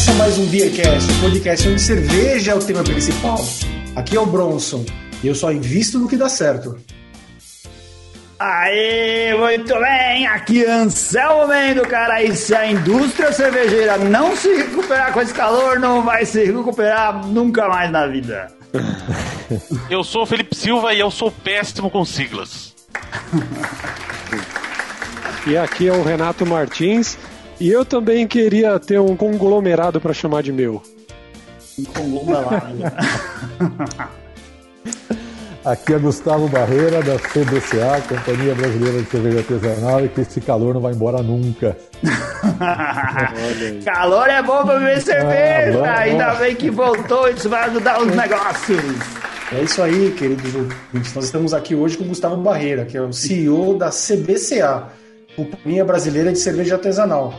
Começa mais um Beercast, um podcast onde cerveja é o tema principal. Aqui é o Bronson e eu só invisto no que dá certo. Aê, muito bem, aqui é Anselmo Mendo, cara, e se a indústria cervejeira não se recuperar com esse calor, não vai se recuperar nunca mais na vida. Eu sou o Felipe Silva e eu sou péssimo com siglas. E aqui é o Renato Martins e eu também queria ter um conglomerado para chamar de meu. Um conglomerado. Aqui é Gustavo Barreira, da CBCA, Companhia Brasileira de Cerveja Artesanal, e que esse calor não vai embora nunca. calor é bom pra beber cerveja, bom, ainda bem que voltou, isso vai ajudar os negócios. É isso aí, queridos ouvintes. Nós estamos aqui hoje com o Gustavo Barreira, que é o CEO da CBCA, Companhia Brasileira de Cerveja Artesanal.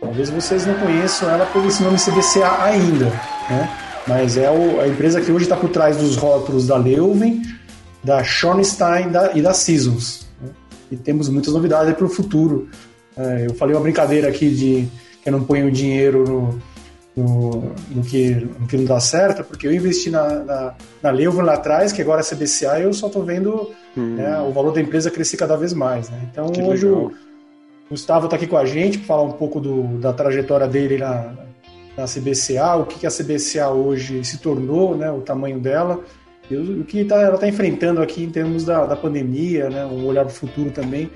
Talvez vocês não conheçam ela por esse nome CBCA ainda, né? Mas é a empresa que hoje está por trás dos rótulos da Leuven, da Schornstein da- e da Seasons. né? E temos muitas novidades para o futuro. É, eu falei uma brincadeira aqui de que eu não ponho dinheiro no, no, no que, no que não dá certo, porque eu investi na, na, na Leuven lá atrás, que agora é CBCA, e eu só estou vendo né, o valor da empresa crescer cada vez mais. Né? Então Que hoje Gustavo está aqui com a gente para falar um pouco do, da trajetória dele na, na CBCA, o que, que a CBCA hoje se tornou, né, o tamanho dela, e o, que tá, ela está enfrentando aqui em termos da, da pandemia, né, um olhar para o futuro também,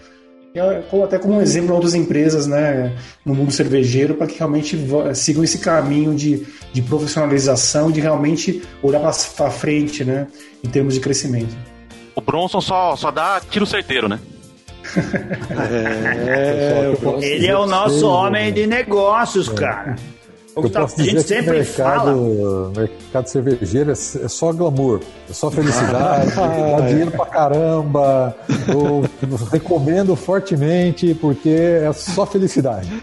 é até como um exemplo outras empresas né, no mundo cervejeiro, para que realmente sigam esse caminho de, de profissionalização, de realmente olhar para frente né, em termos de crescimento. O Bronson só, só dá tiro certeiro, né? É, posso Ele é o nosso homem de negócios, cara. Eu tá- posso a gente dizer que sempre mercado, fala. mercado cervejeiro é é só glamour, é só felicidade, dá dinheiro pra caramba. Eu recomendo fortemente porque é só felicidade.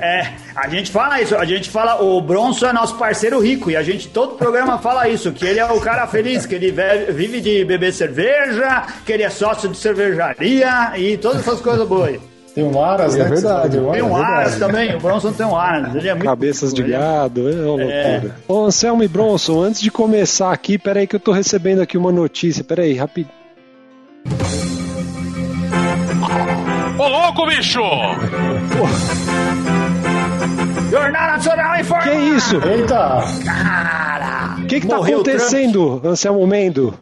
É, a gente fala isso, a gente fala, o Bronson é nosso parceiro rico e a gente todo programa fala isso, que ele é o cara feliz, que ele ve- vive de beber cerveja, que ele é sócio de cervejaria e todas essas coisas boas. Tem um Aras, É né? verdade, Tem um Aras. Aras também, o Bronson tem um Aras, ele é muito cabeças de é- gado, é uma loucura. Ô, Anselmo e Bronson, antes de começar aqui, peraí que eu tô recebendo aqui uma notícia, peraí, rapidinho. Ô louco, bicho! Jornal Nacional em Forma! Que isso? Eita! Cara! O que que tá Trump. acontecendo, Anselmo Mendo?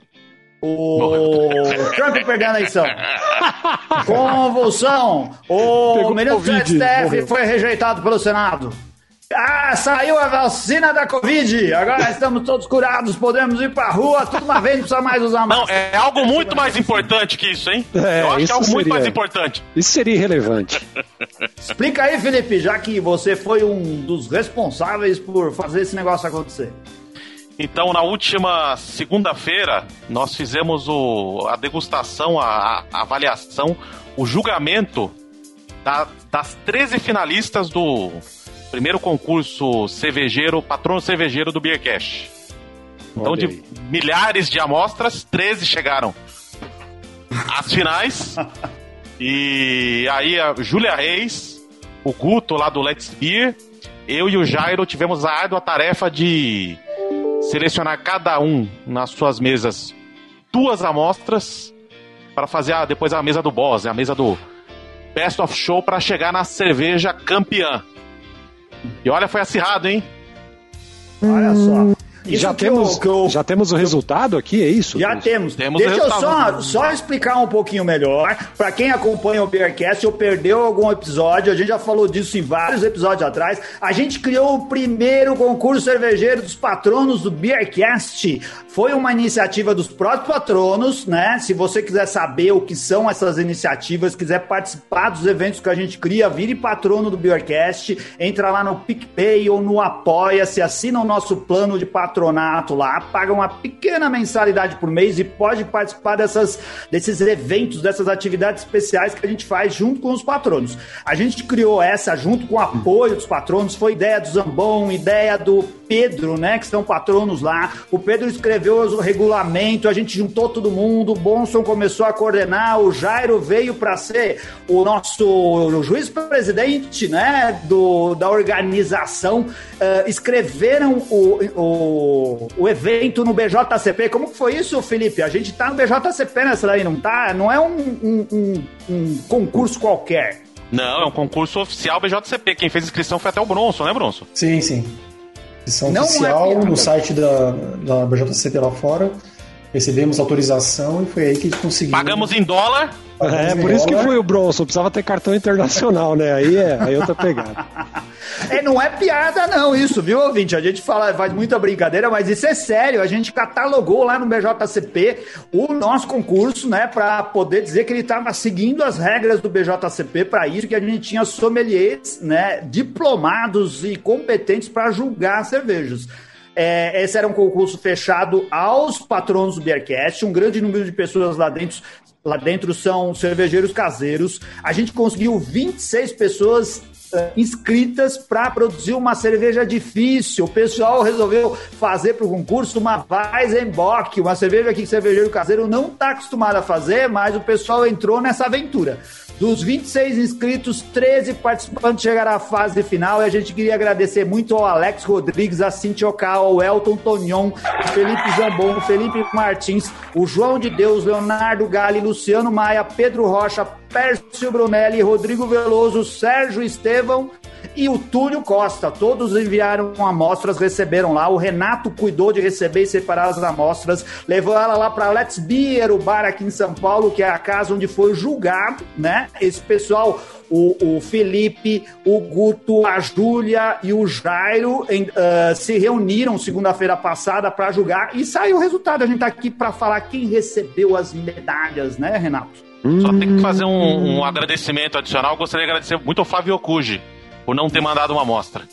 O Trump perdendo a eleição. Convulsão. O Pegou ministro do STF morreu. foi rejeitado pelo Senado. Ah, saiu a vacina da Covid. Agora estamos todos curados, podemos ir pra rua, tudo uma vez, não precisa mais usar Não, máscara. é algo muito mais importante que isso, hein? É, Eu acho que isso é algo muito seria. mais importante. Isso seria irrelevante. Explica aí, Felipe, já que você foi um dos responsáveis por fazer esse negócio acontecer. Então, na última segunda-feira, nós fizemos o, a degustação, a, a avaliação, o julgamento da- das 13 finalistas do primeiro concurso cervejeiro, patrono cervejeiro do Beercast. Então, Olha de milhares de amostras, 13 chegaram às finais. e aí a Júlia Reis, o Guto lá do Let's Beer, eu e o Jairo tivemos a árdua tarefa de selecionar cada um nas suas mesas duas amostras para fazer a- depois a mesa do boss, a mesa do Best of Show para chegar na cerveja campeã. E olha, foi acirrado, hein? Olha só. Isso já, que temos, eu- que eu- já temos o resultado aqui, é isso? Já temos. Temos Deixa o eu só, resultado. só explicar um pouquinho melhor. Pra quem acompanha o Beercast ou perdeu algum episódio, a gente já falou disso em vários episódios atrás. A gente criou o primeiro concurso cervejeiro dos patronos do Beercast. Foi uma iniciativa dos próprios patronos, né? Se você quiser saber o que são essas iniciativas, quiser participar dos eventos que a gente cria, vire patrono do Beercast, entra lá no PicPay ou no Apoia-se, assina o nosso plano de patrono patronato lá, paga uma pequena mensalidade por mês e pode participar dessas, desses eventos, dessas atividades especiais que a gente faz junto com os patronos. A gente criou essa junto com o apoio dos patronos, foi ideia do Zambon, ideia do Pedro, né, que são patronos lá. O Pedro escreveu o regulamento, a gente juntou todo mundo, o Bonson começou a coordenar, o Jairo veio para ser o nosso juiz-presidente, né, do, da organização. Uh, escreveram o, o, o evento no BJCP. Como que foi isso, Felipe? A gente tá no BJCP nessa daí, não tá? Não é um, um, um, um concurso qualquer. Não, é um concurso oficial BJCP. Quem fez inscrição foi até o Bronson, né, Bronson? Sim, sim. Inscrição não oficial é no site da, da BJCP lá fora. Recebemos autorização e foi aí que a gente conseguiu. Pagamos em dólar é, por isso que foi o Bronson, precisava ter cartão internacional, né? Aí é, aí outra pegada. É, não é piada não isso, viu, ouvinte? A gente fala, faz muita brincadeira, mas isso é sério. A gente catalogou lá no BJCP o nosso concurso, né, para poder dizer que ele estava seguindo as regras do BJCP para isso que a gente tinha sommeliers, né, diplomados e competentes para julgar cervejas. É, esse era um concurso fechado aos patronos do Beercast, um grande número de pessoas lá dentro Lá dentro são cervejeiros caseiros. A gente conseguiu 26 pessoas uh, inscritas para produzir uma cerveja difícil. O pessoal resolveu fazer para o concurso uma Weizenbock, uma cerveja que o cervejeiro caseiro não está acostumado a fazer, mas o pessoal entrou nessa aventura. Dos 26 inscritos, 13 participantes chegaram à fase final e a gente queria agradecer muito ao Alex Rodrigues, a Cintia Ocal, ao Elton Tonion, Felipe Zambon, Felipe Martins, o João de Deus, Leonardo Gali, Luciano Maia, Pedro Rocha, Pércio Brunelli, Rodrigo Veloso, Sérgio Estevão e o Túlio Costa. Todos enviaram amostras, receberam lá. O Renato cuidou de receber e separar as amostras, levou ela lá para Let's Beer, o bar aqui em São Paulo, que é a casa onde foi julgado, né? Esse pessoal o, o Felipe, o Guto, a Júlia e o Jairo em, uh, se reuniram segunda-feira passada para julgar e saiu o resultado. A gente está aqui para falar quem recebeu as medalhas, né, Renato? Só tem que fazer um, um agradecimento adicional. Gostaria de agradecer muito ao Flávio Okuji por não ter mandado uma amostra.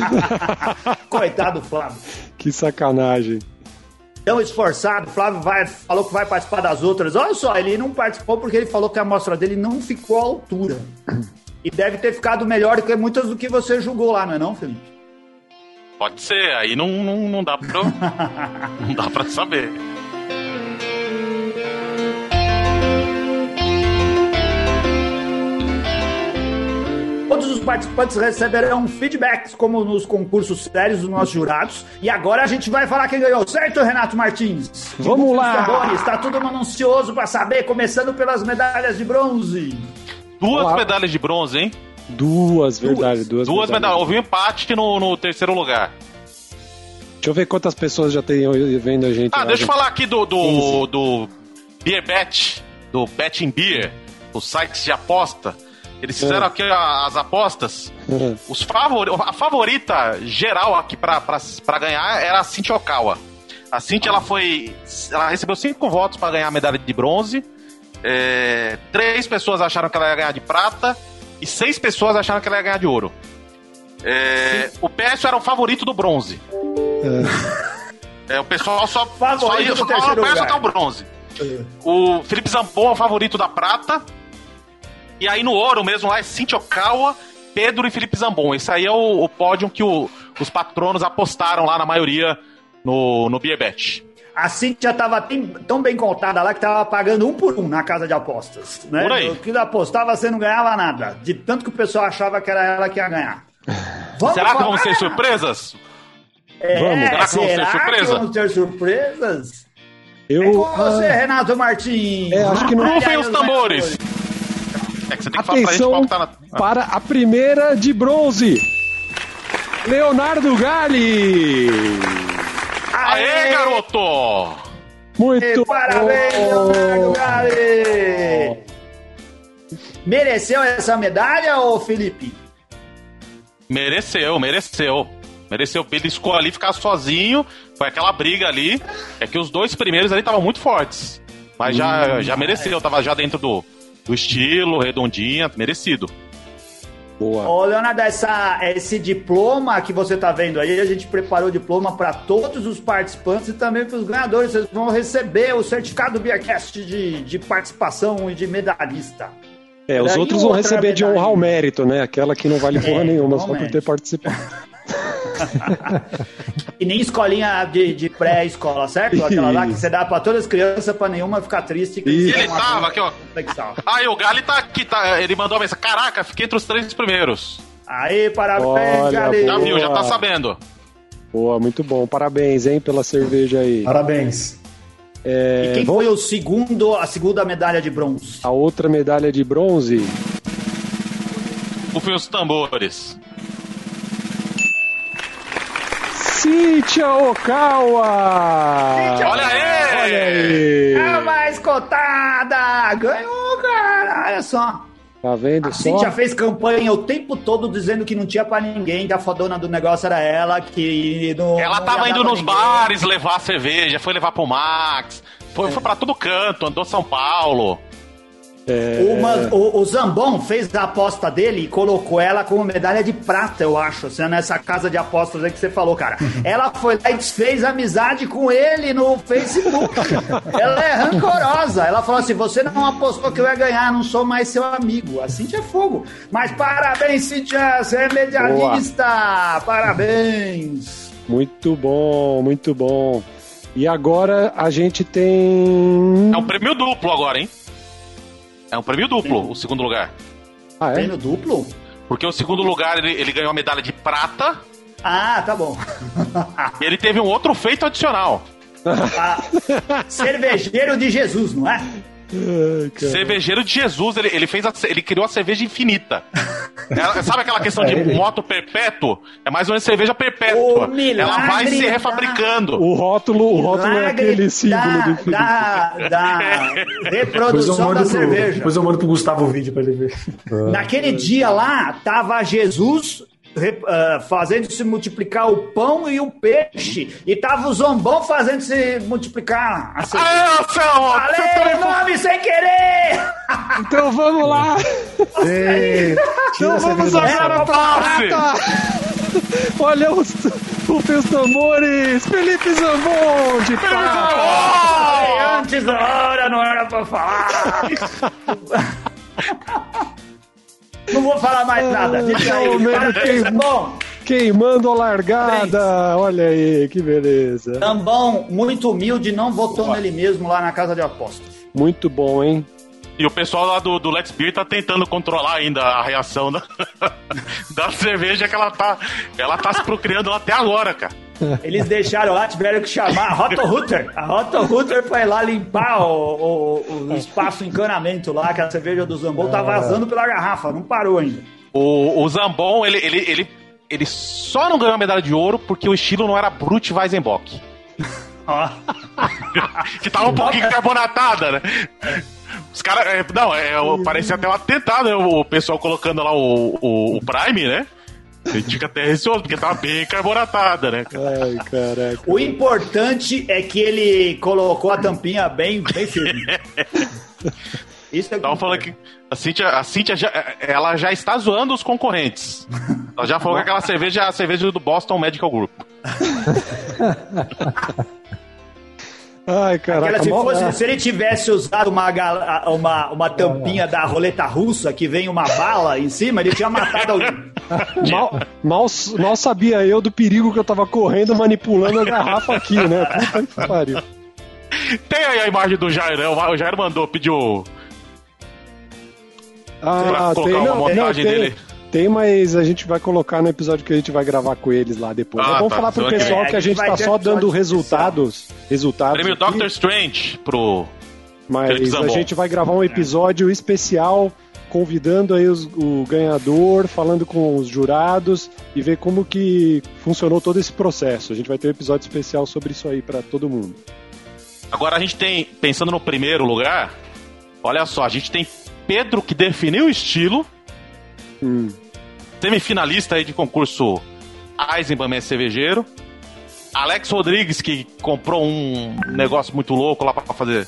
Coitado, Flávio. Que sacanagem. Tão esforçado, Flávio vai, falou que vai participar das outras. Olha só, ele não participou porque ele falou que a amostra dele não ficou à altura. E deve ter ficado melhor do que muitas do que você julgou lá, não é não, Felipe? Pode ser, aí não, não, não dá pra. não dá pra saber. Participantes receberão feedbacks, como nos concursos sérios dos nossos jurados. E agora a gente vai falar quem ganhou, certo, Renato Martins? Vamos lá! Está todo mundo ansioso para saber, começando pelas medalhas de bronze. Duas Olá. medalhas de bronze, hein? Duas, verdade, duas. Duas, medalhas. Houve um empate no, no terceiro lugar. Deixa eu ver quantas pessoas já tem vendo a gente. Ah, deixa eu falar aqui do, do, do Beer Bet, do Betting Beer, o site de aposta. Eles fizeram é. aqui as apostas. Os favori, a favorita geral aqui pra ganhar era a Cintia Okawa. A Cintia, ela foi. Ela recebeu cinco votos para ganhar a medalha de bronze. É, três pessoas acharam que ela ia ganhar de prata. E seis pessoas acharam que ela ia ganhar de ouro. É, o PS era o favorito do bronze. É. é o pessoal só, favorito só, só o PS até o bronze. É. O Felipe Zampon é o favorito da prata. E aí no ouro mesmo lá é Cintia Okawa, Pedro e Felipe Zambon. Esse aí é o, o pódio que o, os patronos apostaram lá na maioria no, no Beerbet. A Cintia estava tão bem contada lá que estava pagando um por um na casa de apostas. Né? Por aí. O que apostava você não ganhava nada. De tanto que o pessoal achava que era ela que ia ganhar. Vamos será que vão ser surpresas? É, vamos. Será que vão ser surpresas? Que vamos ter surpresas? Eu, é com você, ah, Renato Martins. É, acho que não. Rufem os tambores. É que você tem que Atenção falar pra gente tá na... para a primeira de bronze. Leonardo Gali. Aê, Aê garoto! Muito e parabéns, bom. Leonardo Gali! Mereceu essa medalha, ô Felipe? Mereceu, mereceu. Mereceu. Ele ali ficar sozinho. Foi aquela briga ali. É que os dois primeiros ali estavam muito fortes. Mas já, hum, já mereceu, tava já dentro do, do estilo, redondinha, merecido. Boa. Ô, Leonardo, essa, esse diploma que você está vendo aí, a gente preparou o diploma para todos os participantes e também para os ganhadores. Vocês vão receber o certificado do Beercast de, de participação e de medalhista. É, os outros vão receber de honrar o mérito, né? Aquela que não vale porra é, nenhuma, só por ter participado. E nem escolinha de, de pré-escola, certo? Aquela lá que você dá pra todas as crianças pra nenhuma ficar triste. E ele tava aqui, ó. Aí o Gali tá aqui, tá, ele mandou a mensagem. Caraca, fiquei entre os três primeiros. Aí, parabéns, Gali. Já viu, já tá sabendo. Boa, muito bom. Parabéns, hein, pela cerveja aí. Parabéns. É, e quem foi o segundo, a segunda medalha de bronze? A outra medalha de bronze? Foi os tambores. Cíntia Okawa! Cíntia, olha aí! Olha aí! A mais cotada! Ganhou, cara! Olha só! Tá vendo a só? Cintia fez campanha o tempo todo dizendo que não tinha pra ninguém, que a fodona do negócio era ela, que não. Ela não tava indo nos ninguém. bares levar cerveja, foi levar pro Max, foi, é. foi pra todo canto, andou São Paulo. É... Uma, o, o, Zambon fez a aposta dele e colocou ela como medalha de prata, eu acho, assim, nessa casa de apostas aí que você falou, cara. Ela foi lá e desfez amizade com ele no Facebook. ela é rancorosa. Ela falou assim: você não apostou que eu ia ganhar, não sou mais seu amigo. A Cintia é fogo. Mas parabéns, Cintia, você é medalhista! Boa. Parabéns! Muito bom, muito bom. E agora a gente tem. É um prêmio duplo agora, hein? É um prêmio duplo, Sim. o segundo lugar. Ah, é? Prêmio duplo? Porque o segundo lugar ele, ele ganhou a medalha de prata. Ah, tá bom. e ele teve um outro feito adicional. Ah, cervejeiro de Jesus, não é? Ai, cervejeiro de Jesus, ele, ele fez a, ele criou a cerveja infinita. Ela, sabe aquela questão de moto perpétuo? É mais ou menos cerveja perpétua. Ela vai se refabricando. O rótulo, o rótulo é aquele símbolo da, do da, da reprodução da cerveja. Depois eu mando pro Gustavo o vídeo pra ele ver. Naquele dia lá, tava Jesus uh, fazendo se multiplicar o pão e o peixe. E tava o zombão fazendo se multiplicar a Ah, Falei o nome sem querer! Então vamos lá! Ei, então vamos agora pra Olha os, os tambores! Felipe Zambon de! Antes da hora, não era pra falar! Não vou falar mais nada. Deixa aí. Queim... bom. Queimando a largada. Olha aí, que beleza. Tambão, muito humilde, não votou Boa. nele mesmo lá na casa de apostas. Muito bom, hein? E o pessoal lá do, do Let's Beer tá tentando controlar ainda a reação da, da cerveja que ela tá, ela tá se procriando até agora, cara. Eles deixaram lá, tiveram que chamar a Roto Rooter. A Roto Rooter foi lá limpar o, o, o espaço encanamento lá, que a cerveja do Zambon tá vazando pela garrafa, não parou ainda. O, o Zambon, ele, ele, ele, ele só não ganhou a medalha de ouro porque o estilo não era Brut Weizenbock. que tava um pouquinho carbonatada, né? Os caras. É, não, é, parecia até um atentado, né? O pessoal colocando lá o, o, o Prime, né? A gente fica até receoso, porque tava bem carbonatada, né? Ai, caraca. O importante é que ele colocou a tampinha bem, bem firme. Isso é Tava falando que a Cintia, a Cintia já, ela já está zoando os concorrentes. Ela já falou que aquela cerveja é a cerveja do Boston Medical Group. Ai, caraca. se, fosse, se ele tivesse usado uma, uma, uma tampinha da roleta russa que vem uma bala em cima, ele tinha matado alguém. mal, mal, mal sabia eu do perigo que eu tava correndo manipulando a garrafa aqui, né? Puta que pariu. Tem aí a imagem do Jairão. O Jair mandou, pediu. Ah, pra colocar tem, uma não, montagem não, tem, dele. Tem, mas a gente vai colocar no episódio que a gente vai gravar com eles lá depois. Ah, vamos tá, falar pro pessoal que a gente tá só dando resultados. resultados Prêmio aqui. Doctor Strange pro. Mas a gente vai gravar um episódio especial convidando aí os, o ganhador, falando com os jurados e ver como que funcionou todo esse processo. A gente vai ter um episódio especial sobre isso aí para todo mundo. Agora a gente tem, pensando no primeiro lugar, olha só, a gente tem Pedro que definiu o estilo, Hum. Semifinalista aí de concurso Eisenbahn é cervejeiro. Alex Rodrigues, que comprou um negócio muito louco lá para fazer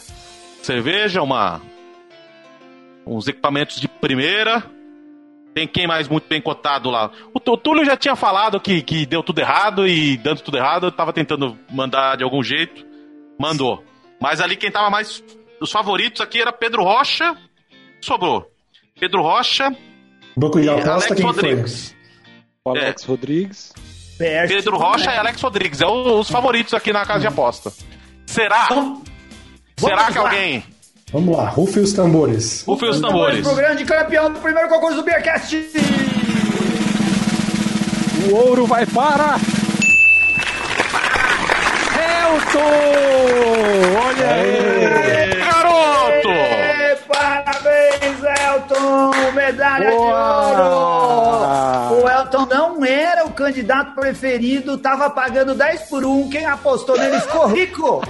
cerveja, uma uns equipamentos de primeira. Tem quem mais muito bem cotado lá? O, o Túlio já tinha falado que, que deu tudo errado e dando tudo errado, eu tava tentando mandar de algum jeito. Mandou. Mas ali quem tava mais. Os favoritos aqui era Pedro Rocha. Sobrou. Pedro Rocha. Banco de aposta, Alex quem Rodrigues. Foi? Alex é. Rodrigues. Pedro Rocha e Alex Rodrigues. É os favoritos aqui na casa de aposta. Será? Então, Será que lá. alguém Vamos lá, rufem os tambores. Rufem os tambores. O grande campeão do primeiro concurso do Beercast. O ouro vai para... Elton! Olha aí! Elton! Medalha Boa. de ouro! O Elton não era o candidato preferido, tava pagando 10 por 1. Quem apostou nele ficou rico!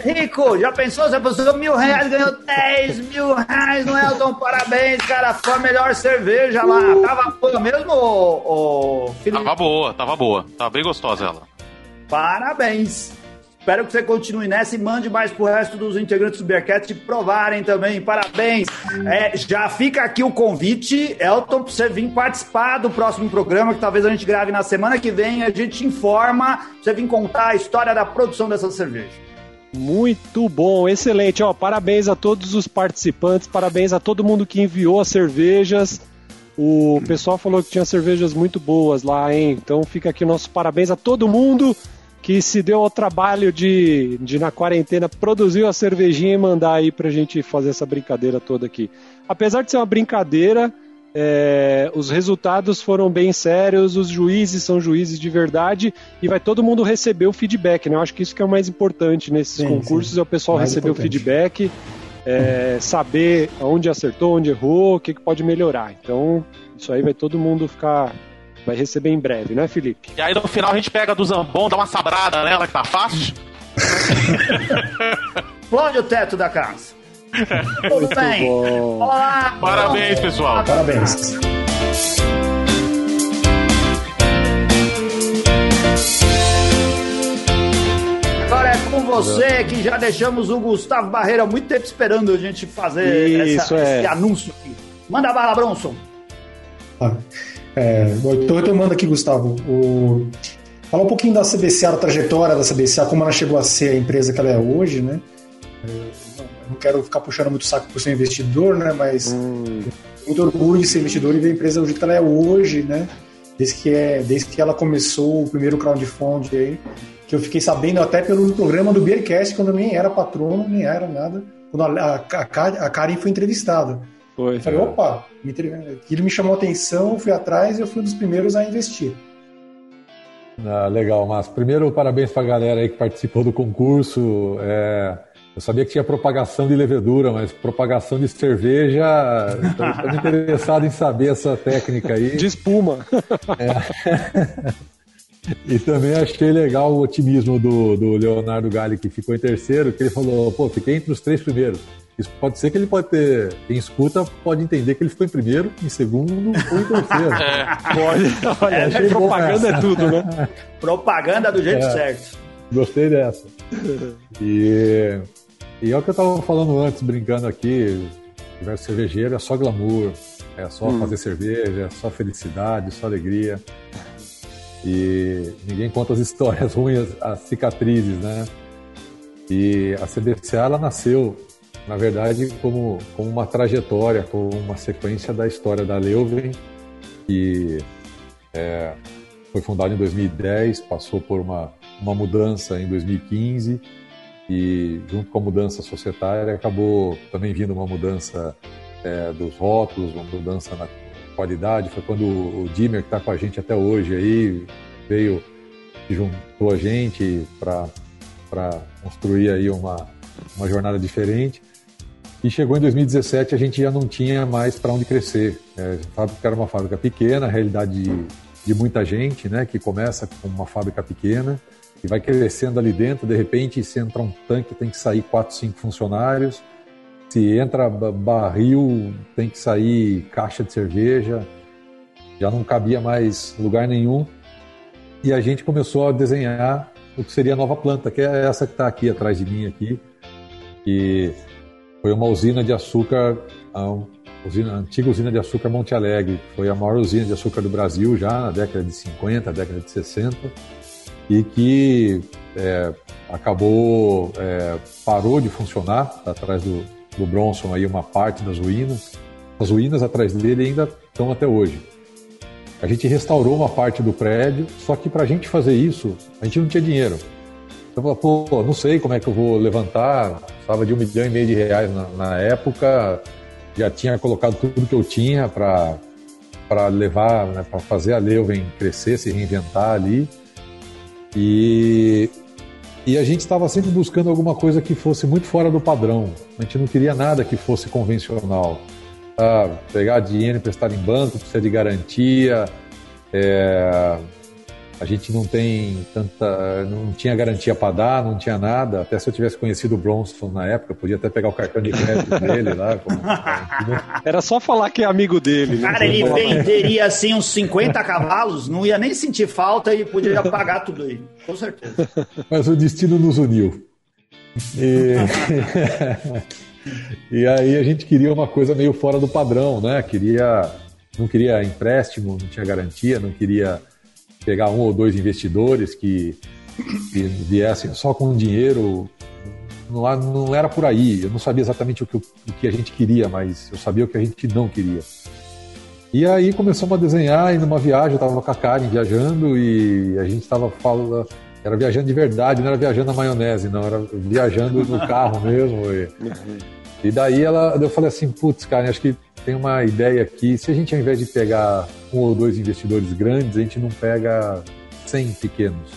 Rico, já pensou? Você apostou mil reais, ganhou 10 mil reais no Elton. Parabéns, cara. Foi a melhor cerveja lá. Tava boa mesmo, ô, ô, Felipe? Tava boa, tava boa. Tava bem gostosa ela. Parabéns. Espero que você continue nessa e mande mais pro resto dos integrantes do Bearcat provarem também. Parabéns. É, já fica aqui o convite, Elton, para você vir participar do próximo programa, que talvez a gente grave na semana que vem. A gente informa, você vir contar a história da produção dessa cerveja. Muito bom, excelente. Ó, parabéns a todos os participantes, parabéns a todo mundo que enviou as cervejas. O pessoal falou que tinha cervejas muito boas lá, hein? Então fica aqui o nosso parabéns a todo mundo que se deu ao trabalho de, de na quarentena, produzir a cervejinha e mandar aí pra gente fazer essa brincadeira toda aqui. Apesar de ser uma brincadeira, é, os resultados foram bem sérios, os juízes são juízes de verdade e vai todo mundo receber o feedback. Né? Eu acho que isso que é o mais importante nesses sim, concursos sim. é o pessoal mais receber importante. o feedback, é, saber onde acertou, onde errou, o que, que pode melhorar. Então, isso aí vai todo mundo ficar vai receber em breve, né, Felipe? E aí no final a gente pega do Zambon, dá uma sabrada nela que tá fácil. Explode o teto da casa. Tudo bem. Bom. Olá. Parabéns, pessoal. Parabéns. Agora é com você que já deixamos o Gustavo Barreira há muito tempo esperando a gente fazer Isso, essa, é. esse anúncio aqui. Manda bala, Bronson. Ah, é, estou retomando aqui, Gustavo. O... Falar um pouquinho da CBCA, da trajetória da CBCA, como ela chegou a ser a empresa que ela é hoje, né? não quero ficar puxando muito saco por ser investidor, né? Mas hum. muito orgulho de ser investidor e ver a empresa do jeito que ela é hoje, né? Desde que, é, desde que ela começou o primeiro crowdfunding aí, que eu fiquei sabendo até pelo programa do Beercast, quando eu nem era patrono, nem era nada, quando a, a, a Karen foi entrevistada. Foi. Eu falei, opa, aquilo me chamou a atenção, fui atrás e eu fui um dos primeiros a investir. Ah, legal, mas primeiro parabéns para a galera aí que participou do concurso. É, eu sabia que tinha propagação de levedura, mas propagação de cerveja. Estou interessado em saber essa técnica aí. De espuma. É. E também achei legal o otimismo do, do Leonardo Galli, que ficou em terceiro, que ele falou, pô, fiquei entre os três primeiros. Isso pode ser que ele pode ter. Quem escuta pode entender que ele ficou em primeiro, em segundo ou em terceiro. É. Pode. Olha, é, achei propaganda é tudo, né? Propaganda do jeito é. certo. Gostei dessa. E e é o que eu estava falando antes, brincando aqui, universo cervejeiro é só glamour, é só hum. fazer cerveja, é só felicidade, só alegria. E ninguém conta as histórias ruins, as cicatrizes, né? E a CBCA, ela nasceu, na verdade, como, como uma trajetória, como uma sequência da história da Leuven, que é, foi fundada em 2010, passou por uma, uma mudança em 2015 e junto com a mudança societária acabou também vindo uma mudança é, dos rótulos, uma mudança na qualidade. Foi quando o Dimmer, que está com a gente até hoje, aí veio juntou a gente para construir aí uma, uma jornada diferente. E chegou em 2017, a gente já não tinha mais para onde crescer. É, a fábrica era uma fábrica pequena, realidade de, de muita gente, né, que começa com uma fábrica pequena e vai crescendo ali dentro. De repente, se entra um tanque, tem que sair quatro, cinco funcionários. Se entra barril, tem que sair caixa de cerveja. Já não cabia mais lugar nenhum. E a gente começou a desenhar o que seria a nova planta, que é essa que está aqui atrás de mim aqui. E foi uma usina de açúcar usina, antiga usina de açúcar Monte Alegre, foi a maior usina de açúcar do Brasil já na década de 50, década de 60, e que é, acabou, é, parou de funcionar atrás do, do Bronson aí uma parte das ruínas. As ruínas atrás dele ainda estão até hoje. A gente restaurou uma parte do prédio, só que para a gente fazer isso, a gente não tinha dinheiro. Eu falei, pô, não sei como é que eu vou levantar, estava de um milhão e meio de reais na, na época, já tinha colocado tudo que eu tinha para para levar, né, para fazer a Leuven crescer, se reinventar ali. E, e a gente estava sempre buscando alguma coisa que fosse muito fora do padrão. A gente não queria nada que fosse convencional. Ah, pegar dinheiro emprestado em banco, precisa de garantia. É, a gente não tem tanta. não tinha garantia para dar, não tinha nada. Até se eu tivesse conhecido o Bronson na época, podia até pegar o cartão de crédito dele lá. Como... Era só falar que é amigo dele. Né? Cara, ele venderia assim uns 50 cavalos, não ia nem sentir falta e podia pagar tudo aí. Com certeza. Mas o destino nos uniu. E... e aí a gente queria uma coisa meio fora do padrão, né? Queria. Não queria empréstimo, não tinha garantia, não queria pegar um ou dois investidores que, que viessem só com dinheiro. Não, não era por aí. Eu não sabia exatamente o que, o que a gente queria, mas eu sabia o que a gente não queria. E aí começamos a desenhar e numa viagem, eu estava com a Karen viajando e a gente estava falando, era viajando de verdade, não era viajando na maionese, não, era viajando no carro mesmo. E, e daí ela, eu falei assim, putz, Karen, acho que tem uma ideia aqui, se a gente ao invés de pegar um ou dois investidores grandes, a gente não pega 100 pequenos.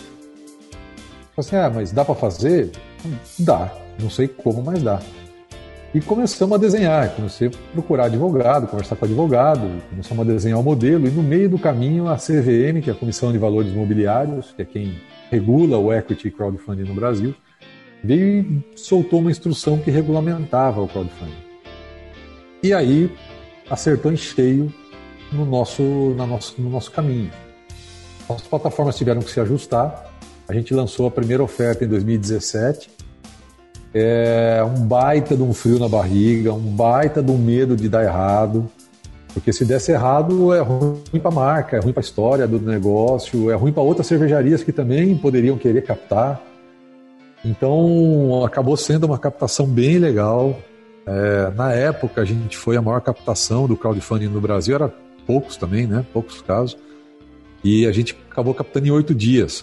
Assim, ah, mas dá para fazer? Dá. Não sei como, mas dá. E começamos a desenhar, comecei a procurar advogado, conversar com advogado, começamos a desenhar o modelo e no meio do caminho a CVM, que é a Comissão de Valores Imobiliários, que é quem regula o equity crowdfunding no Brasil, veio e soltou uma instrução que regulamentava o crowdfunding. E aí acertou em cheio no nosso, na nosso, no nosso caminho. As plataformas tiveram que se ajustar. A gente lançou a primeira oferta em 2017. É um baita de um frio na barriga, um baita de um medo de dar errado. Porque se desse errado é ruim para a marca, é ruim para a história do negócio, é ruim para outras cervejarias que também poderiam querer captar. Então acabou sendo uma captação bem legal. É, na época, a gente foi a maior captação do crowdfunding no Brasil, era poucos também, né? Poucos casos. E a gente acabou captando em oito dias.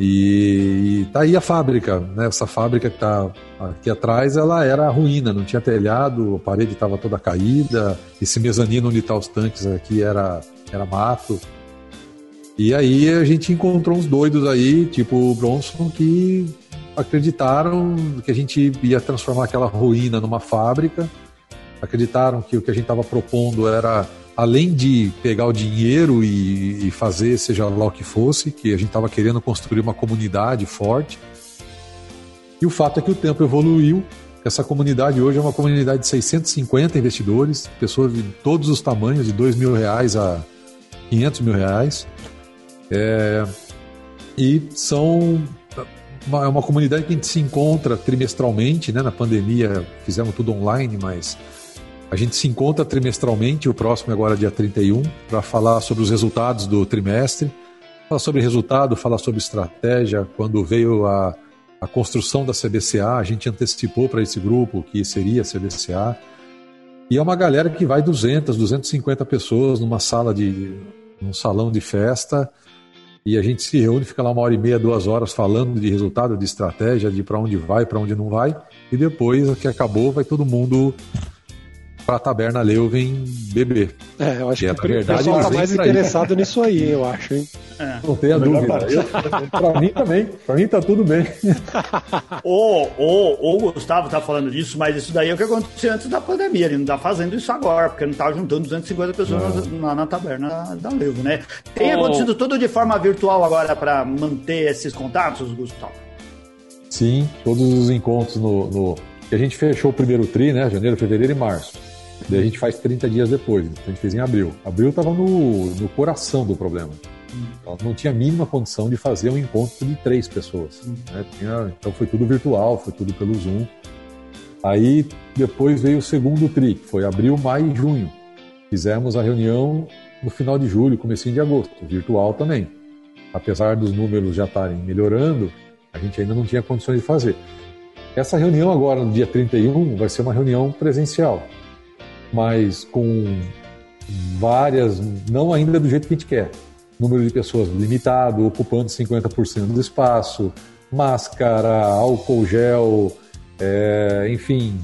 E, e tá aí a fábrica, né? Essa fábrica que tá aqui atrás, ela era ruína, não tinha telhado, a parede estava toda caída, esse mezanino onde tá os tanques aqui era, era mato. E aí a gente encontrou uns doidos aí, tipo o Bronson, que acreditaram que a gente ia transformar aquela ruína numa fábrica, acreditaram que o que a gente estava propondo era, além de pegar o dinheiro e, e, fazer seja lá o que fosse, que a gente estava querendo construir uma comunidade forte. E o fato é que o tempo evoluiu. Essa comunidade hoje é uma comunidade de 650 investidores, pessoas de todos os tamanhos, de 2 mil reais a 500 mil reais. É, e são uma, é uma comunidade que a gente se encontra trimestralmente, né? Na pandemia fizemos tudo online, mas a gente se encontra trimestralmente, o próximo é agora dia 31, para falar sobre os resultados do trimestre, falar sobre resultado, falar sobre estratégia. Quando veio a, a construção da CBCA, a gente antecipou para esse grupo que seria a CBCA. E é uma galera que vai 200, 250 pessoas numa sala de num salão de festa e a gente se reúne, fica lá uma hora e meia, duas horas falando de resultado, de estratégia, de para onde vai, para onde não vai, e depois que acabou, vai todo mundo para a taberna Leuven beber. É, eu acho que, é, que o verdade, pessoal tá mais interessado nisso aí, eu acho, hein? É. Não tenha dúvida. Para mim também. Para mim tá tudo bem. o, o, o Gustavo tá falando disso, mas isso daí é o que aconteceu antes da pandemia. Ele não tá fazendo isso agora, porque não tá juntando 250 pessoas na, na, taberna da Leuven, né? Tem acontecido tudo de forma virtual agora para manter esses contatos, Gustavo? Sim, todos os encontros no, no... A gente fechou o primeiro tri, né? Janeiro, fevereiro e março. Daí a gente faz 30 dias depois. Então a gente fez em abril. Abril estava no, no coração do problema. Então, não tinha a mínima condição de fazer um encontro de três pessoas. Né? Tinha, então foi tudo virtual, foi tudo pelo Zoom. Aí depois veio o segundo TRI, que foi abril, maio e junho. Fizemos a reunião no final de julho, comecinho de agosto, virtual também. Apesar dos números já estarem melhorando, a gente ainda não tinha condições de fazer. Essa reunião agora, no dia 31, vai ser uma reunião presencial, mas com várias, não ainda do jeito que a gente quer. Número de pessoas limitado, ocupando 50% do espaço, máscara, álcool gel, é, enfim,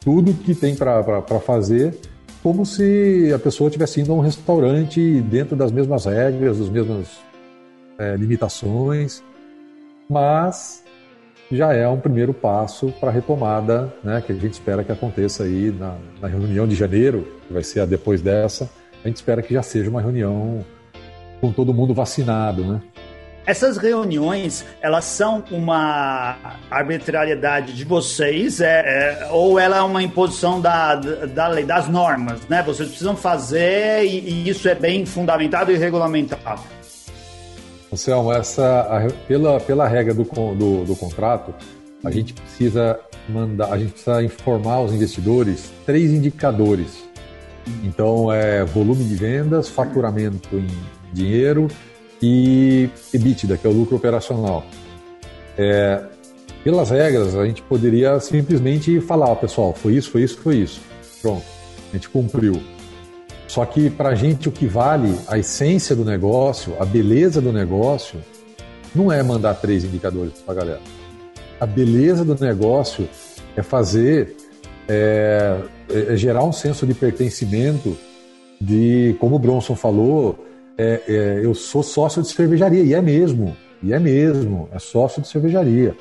tudo que tem para fazer, como se a pessoa estivesse indo a um restaurante dentro das mesmas regras, das mesmas é, limitações, mas já é um primeiro passo para a retomada, né, que a gente espera que aconteça aí na, na, reunião de janeiro, que vai ser a depois dessa. A gente espera que já seja uma reunião com todo mundo vacinado, né? Essas reuniões, elas são uma arbitrariedade de vocês, é, é, ou ela é uma imposição da, da lei, das normas, né? Vocês precisam fazer e, e isso é bem fundamentado e regulamentado. Anselmo, essa, pela, pela regra do, do, do contrato, a gente precisa mandar, a gente precisa informar os investidores três indicadores. Então, é volume de vendas, faturamento em dinheiro e EBITDA, que é o lucro operacional. É, pelas regras, a gente poderia simplesmente falar, pessoal, foi isso, foi isso, foi isso. Pronto, a gente cumpriu. Só que para a gente o que vale, a essência do negócio, a beleza do negócio, não é mandar três indicadores para a galera. A beleza do negócio é fazer, é, é gerar um senso de pertencimento, de, como o Bronson falou, é, é, eu sou sócio de cervejaria, e é mesmo, e é mesmo, é sócio de cervejaria.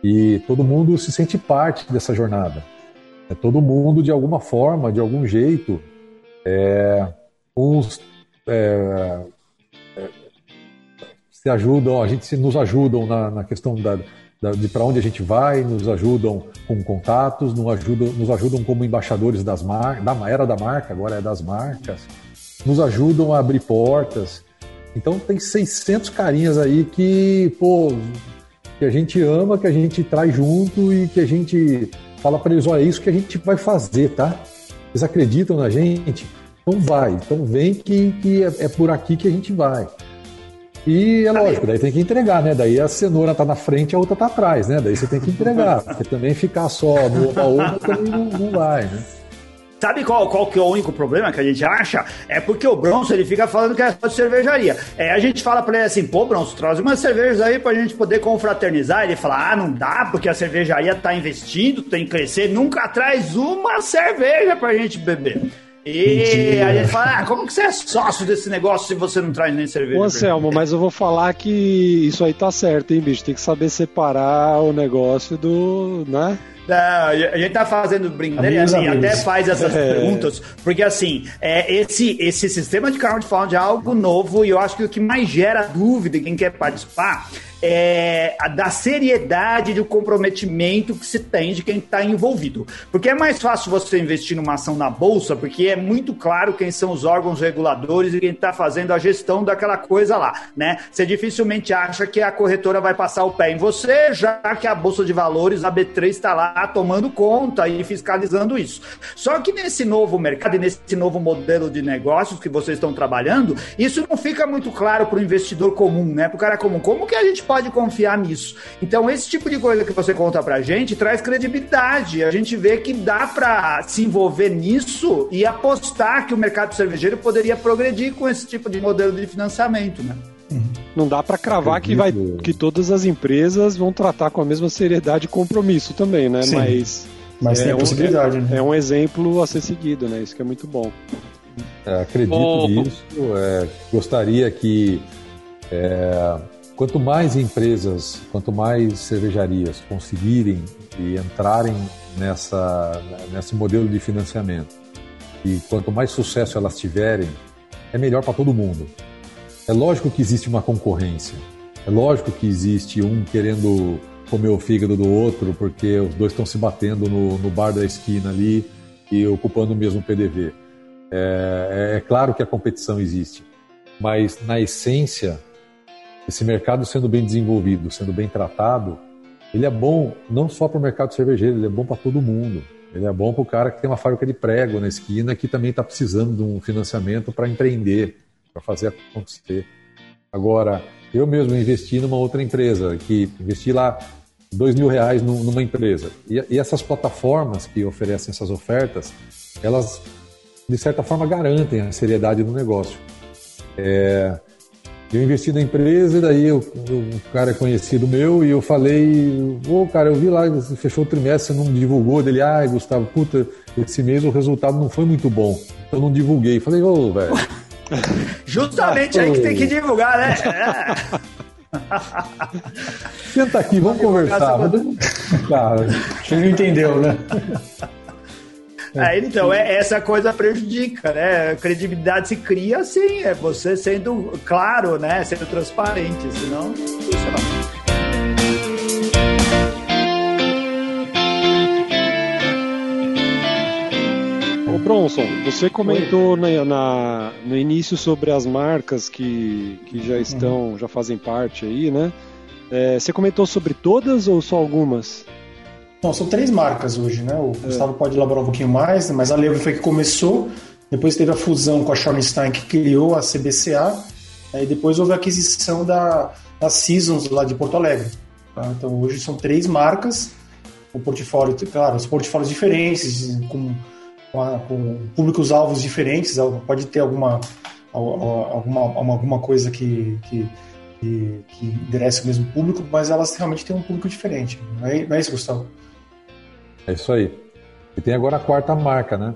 E todo mundo se sente parte dessa jornada. É todo mundo, de alguma forma, de algum jeito, é, uns é, é, se ajudam, a gente se nos ajudam na, na questão da, da de para onde a gente vai, nos ajudam com contatos, nos ajudam, nos ajudam como embaixadores das marcas, da era da marca, agora é das marcas, nos ajudam a abrir portas. Então tem 600 carinhas aí que, pô, que a gente ama, que a gente traz junto e que a gente fala para eles, olha, é isso que a gente vai fazer, tá? Eles acreditam na gente, então vai. Então vem que, que é, é por aqui que a gente vai. E é lógico, daí tem que entregar, né? Daí a cenoura tá na frente, a outra tá atrás, né? Daí você tem que entregar, porque também ficar só no outra também não, não vai, né? Sabe qual, qual que é o único problema que a gente acha? É porque o Bronson ele fica falando que é só de cervejaria. É, a gente fala pra ele assim, pô, Bronson, traz umas cervejas aí pra gente poder confraternizar. Ele fala, ah, não dá, porque a cervejaria tá investindo, tem que crescer. Nunca traz uma cerveja pra gente beber. E Mentira. a gente fala, ah, como que você é sócio desse negócio se você não traz nem cerveja? Ô, Anselmo, mas eu vou falar que isso aí tá certo, hein, bicho? Tem que saber separar o negócio do, né? Não, a gente tá fazendo brincadeira e assim, até faz essas é. perguntas, porque assim, é, esse, esse sistema de crowdfunding é algo novo e eu acho que o que mais gera dúvida em quem quer participar é, da seriedade do comprometimento que se tem de quem está envolvido. Porque é mais fácil você investir numa ação na bolsa, porque é muito claro quem são os órgãos reguladores e quem está fazendo a gestão daquela coisa lá, né? Você dificilmente acha que a corretora vai passar o pé em você, já que a bolsa de valores, a B3, está lá tomando conta e fiscalizando isso. Só que nesse novo mercado e nesse novo modelo de negócios que vocês estão trabalhando, isso não fica muito claro para o investidor comum, né? Para o cara comum. Como que a gente pode pode confiar nisso. Então, esse tipo de coisa que você conta pra gente traz credibilidade. A gente vê que dá para se envolver nisso e apostar que o mercado cervejeiro poderia progredir com esse tipo de modelo de financiamento, né? Não dá para cravar que, vai, que todas as empresas vão tratar com a mesma seriedade e compromisso também, né? Sim. Mas, Mas é tem a possibilidade, um, é, né? É um exemplo a ser seguido, né? Isso que é muito bom. É, acredito oh. nisso. É, gostaria que é, Quanto mais empresas, quanto mais cervejarias conseguirem e entrarem nessa, nesse modelo de financiamento, e quanto mais sucesso elas tiverem, é melhor para todo mundo. É lógico que existe uma concorrência, é lógico que existe um querendo comer o fígado do outro porque os dois estão se batendo no, no bar da esquina ali e ocupando o mesmo PDV. É, é, é claro que a competição existe, mas na essência esse mercado sendo bem desenvolvido, sendo bem tratado, ele é bom não só para o mercado cervejeiro, ele é bom para todo mundo. Ele é bom para o cara que tem uma fábrica de prego na esquina que também está precisando de um financiamento para empreender, para fazer acontecer. Agora, eu mesmo investi numa outra empresa, que investi lá dois mil reais numa empresa. E, essas plataformas que oferecem essas ofertas, elas, de certa forma, garantem a seriedade do negócio. É, eu investi na empresa e daí o um cara é conhecido meu e eu falei, ô oh, cara, eu vi lá, você fechou o trimestre, você não divulgou dele, ai Gustavo, puta, esse mês o resultado não foi muito bom, então não divulguei. Falei, ô oh, velho. Justamente aí que tem que divulgar, né? Senta aqui, vamos conversar. Cara, você não entendeu, né? É, então, é, essa coisa prejudica, né? A credibilidade se cria assim, é você sendo claro, né? Sendo transparente, senão não funciona. Ô Bronson, você comentou na, na, no início sobre as marcas que, que já estão, uhum. já fazem parte aí, né? É, você comentou sobre todas ou só algumas? Não, são três marcas hoje, né? O é. Gustavo pode elaborar um pouquinho mais, mas a Leuven foi que começou, depois teve a fusão com a Schornstein que criou a CBCA, aí depois houve a aquisição da, da Seasons lá de Porto Alegre. Tá? Então hoje são três marcas, o portfólio, claro, os portfólios diferentes, com, com públicos-alvos diferentes, pode ter alguma, alguma, alguma coisa que, que que, que endereça o mesmo público, mas elas realmente têm um público diferente. Não é, não é isso, Gustavo? É isso aí. E tem agora a quarta marca, né?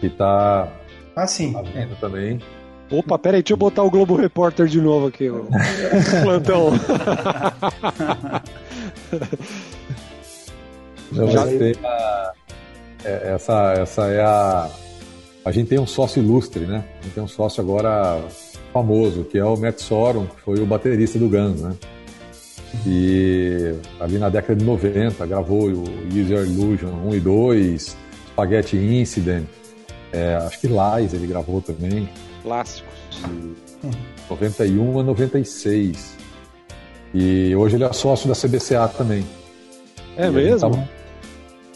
Que tá. Ah, sim. Tá vendo também. Opa, peraí, deixa eu botar o Globo Repórter de novo aqui. O plantão. Não, Já tem a, é, essa, essa é a. A gente tem um sócio ilustre, né? A gente tem um sócio agora famoso, que é o Matt Sorum, que foi o baterista do Guns, né? E ali na década de 90 gravou o User Illusion 1 e 2, Spaghetti Incident, é, acho que Lies ele gravou também. Clássicos. De 91 a 96. E hoje ele é sócio da CBCA também. É e mesmo? Tava...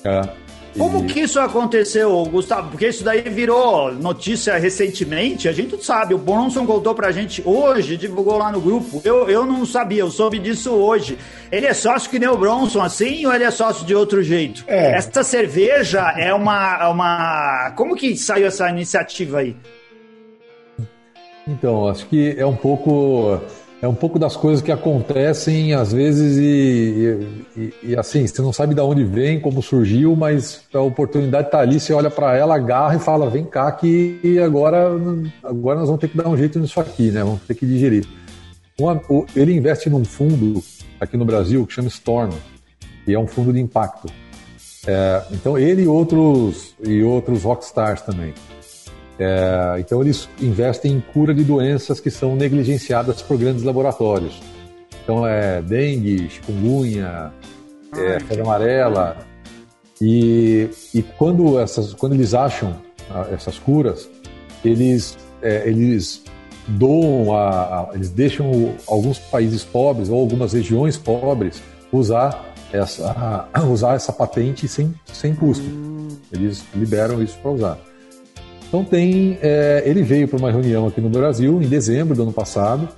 É, como que isso aconteceu, Gustavo? Porque isso daí virou notícia recentemente. A gente sabe. O Bronson contou pra gente hoje, divulgou lá no grupo. Eu, eu não sabia, eu soube disso hoje. Ele é sócio que nem o Bronson, assim, ou ele é sócio de outro jeito? É. Essa cerveja é uma, é uma. Como que saiu essa iniciativa aí? Então, acho que é um pouco é um pouco das coisas que acontecem às vezes e, e, e, assim, você não sabe de onde vem, como surgiu, mas a oportunidade está ali, você olha para ela, agarra e fala, vem cá que agora, agora nós vamos ter que dar um jeito nisso aqui, né? Vamos ter que digerir. Uma, ele investe num fundo aqui no Brasil que chama Storm, e é um fundo de impacto. É, então ele e outros, e outros rockstars também. É, então, eles investem em cura de doenças que são negligenciadas por grandes laboratórios. Então, é dengue, chikungunya, é, febre amarela. E, e quando, essas, quando eles acham ah, essas curas, eles, é, eles doam, a, a, eles deixam alguns países pobres ou algumas regiões pobres usar essa, usar essa patente sem, sem custo. Hum. Eles liberam isso para usar. Então tem, é, ele veio para uma reunião aqui no Brasil em dezembro do ano passado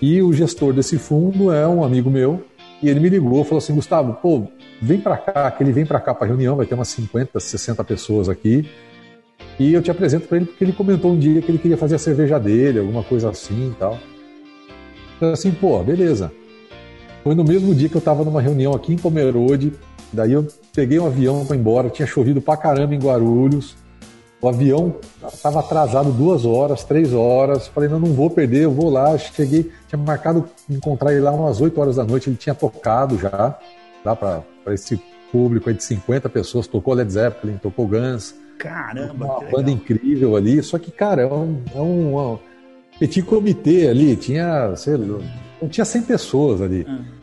e o gestor desse fundo é um amigo meu e ele me ligou, falou assim, Gustavo, pô, vem para cá, que ele vem para cá para a reunião, vai ter umas 50, 60 pessoas aqui e eu te apresento para ele porque ele comentou um dia que ele queria fazer a cerveja dele, alguma coisa assim e tal. Então assim, pô, beleza. Foi no mesmo dia que eu estava numa reunião aqui em Pomerode, daí eu peguei um avião para embora, tinha chovido pra caramba em Guarulhos, o avião estava atrasado duas horas, três horas. Falei, não, não vou perder, eu vou lá. Cheguei, tinha marcado encontrar ele lá umas 8 horas da noite. Ele tinha tocado já, lá para esse público aí de 50 pessoas. Tocou Led Zeppelin, tocou Guns. Caramba, Uma banda incrível ali. Só que, cara, é um, é um, um petit comitê ali. Tinha, sei lá, não tinha 100 pessoas ali. Hum.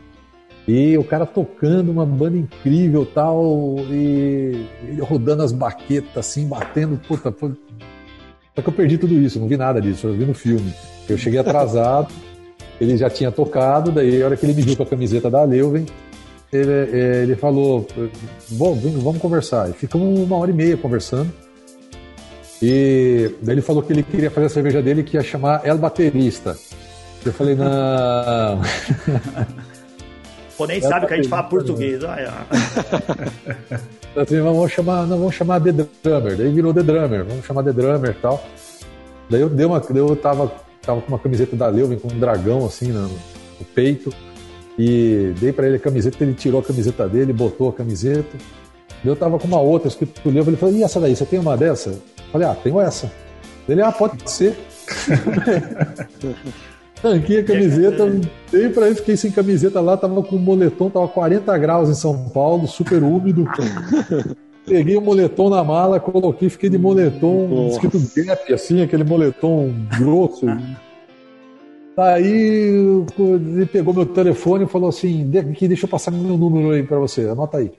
E o cara tocando uma banda incrível tal, e ele rodando as baquetas assim, batendo, puta, foi... Só que eu perdi tudo isso, não vi nada disso, eu vi no filme. Eu cheguei atrasado, ele já tinha tocado, daí a hora que ele me viu com a camiseta da Leuven, ele, é, ele falou: Bom, vamos conversar. E ficamos uma hora e meia conversando. E daí ele falou que ele queria fazer a cerveja dele que ia chamar El Baterista. Eu falei: Não. Nem sabe que a gente fala português. Olha. assim, vamos chamar, não, vamos chamar The Drummer. Daí virou The Drummer, vamos chamar The Drummer e tal. Daí eu dei uma. Eu tava, tava com uma camiseta da Leuven com um dragão assim no, no peito. E dei para ele a camiseta, ele tirou a camiseta dele, botou a camiseta. Eu tava com uma outra escrito Leuven, ele falou, e essa daí, você tem uma dessa? Eu falei, ah, tenho essa. Ele, ah, pode ser. Tanquei a camiseta, dei pra ele, fiquei sem camiseta lá, tava com moletom, tava 40 graus em São Paulo, super úmido. Peguei o moletom na mala, coloquei, fiquei de moletom, Nossa. escrito gap, assim, aquele moletom grosso. Aí ele pegou meu telefone e falou assim: aqui, deixa eu passar meu número aí pra você, anota aí.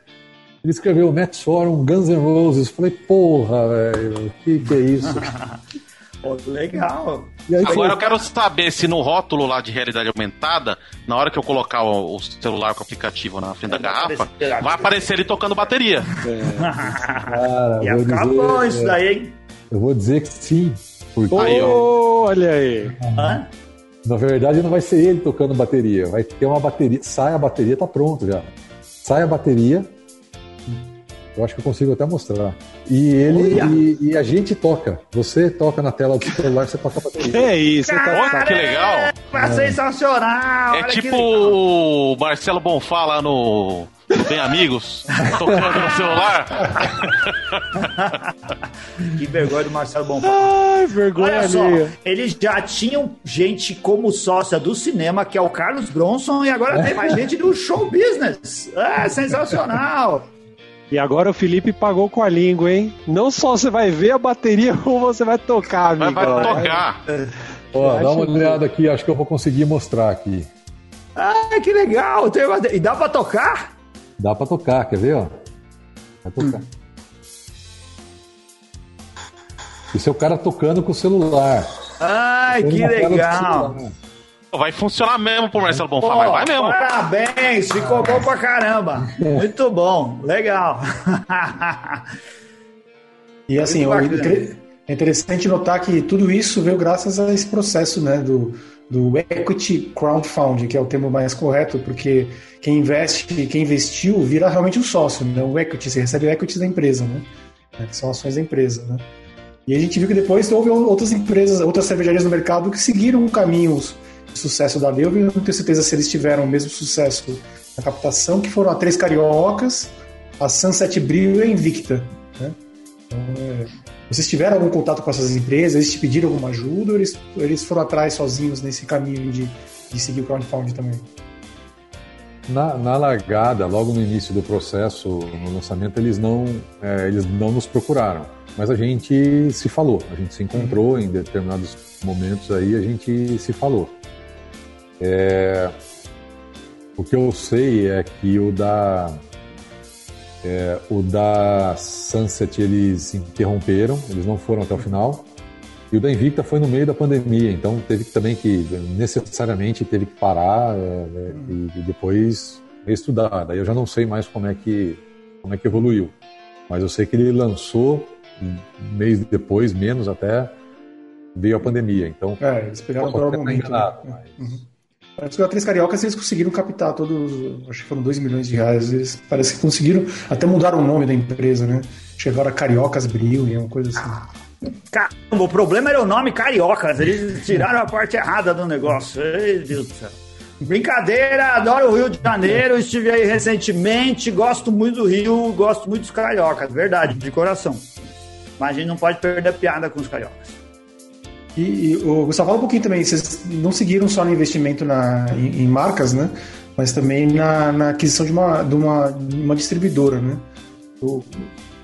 Ele escreveu Matt Sorum, Guns N' Roses. Falei, porra, velho, que que é isso? Pô, legal. Aí, Agora foi... eu quero saber se no rótulo lá de realidade aumentada, na hora que eu colocar o, o celular com o aplicativo na frente da garrafa, vai aparecer ele tocando bateria. É. Cara, e acabou dizer, isso daí, hein? Eu vou dizer que sim. Porque... Oh, aí, olha aí. Hã? Na verdade, não vai ser ele tocando bateria. Vai ter uma bateria. Sai a bateria, tá pronto já. Sai a bateria, eu acho que eu consigo até mostrar. E ele e, e, a gente toca. Você toca na tela do celular, você toca a bateria. É isso, tá que legal! É sensacional! É tipo o Marcelo Bonfá lá no Bem Amigos, tocando no celular. que vergonha do Marcelo Bonfá. Ai, vergonha Olha só, eles já tinham gente como sócia do cinema, que é o Carlos Bronson, e agora tem mais gente do show business. É sensacional! E agora o Felipe pagou com a língua, hein? Não só você vai ver a bateria, como você vai tocar, amigo. Vai, vai tocar. Ó, dá uma olhada aqui, acho que eu vou conseguir mostrar aqui. Ah, que legal! E dá pra tocar? Dá pra tocar, quer ver, ó? Vai tocar. Hum. Isso é o cara tocando com o celular. Ai, que legal! Vai funcionar mesmo pro Marcelo Bonfá, mas vai mesmo. Parabéns, ficou bom pra caramba. Muito bom, legal. e assim, é interessante notar que tudo isso veio graças a esse processo né, do, do equity crowdfunding, que é o termo mais correto, porque quem investe, quem investiu vira realmente um sócio, né? O equity, você recebe o equity da empresa, né? Que são ações da empresa, né? E a gente viu que depois houve outras empresas, outras cervejarias no mercado que seguiram caminhos sucesso da Leuven, eu não tenho certeza se eles tiveram o mesmo sucesso na captação, que foram a Três Cariocas, a Sunset Brew e a Invicta. Né? Então, é, vocês tiveram algum contato com essas empresas? Eles te pediram alguma ajuda ou eles, eles foram atrás sozinhos nesse caminho de, de seguir o crowdfunding também? Na, na, largada, logo no início do processo, no lançamento, eles não, é, eles não nos procuraram. Mas a gente se falou, a gente se encontrou em determinados momentos aí, a gente se falou. É, o que eu sei é que o da é, o da Sunset eles interromperam, eles não foram até o final. E o da Invicta foi no meio da pandemia, então teve também que necessariamente teve que parar é, né, e, e, depois estudar. Daí eu já não sei mais como é que como é que evoluiu, mas eu sei que ele lançou um mês depois, menos até veio a pandemia. Então é, eles pegaram por algum momento. Né? Mas... Uhum. Parece que o Atriz Cariocas eles conseguiram captar todos, acho que foram 2 milhões de reais. Eles parece que conseguiram até mudar o nome da empresa, né? Chegaram a Cariocas Bril e uma coisa assim. Caramba, o problema era o nome Cariocas. Eles tiraram a parte errada do negócio. Meu Deus do céu. Brincadeira, adoro o Rio de Janeiro, estive aí recentemente, gosto muito do Rio, gosto muito dos cariocas, verdade, de coração. Mas a gente não pode perder a piada com os cariocas. E, e o Gustavo, fala um pouquinho também, vocês não seguiram só no investimento na, em, em marcas, né? Mas também na, na aquisição de uma, de uma, de uma distribuidora, né?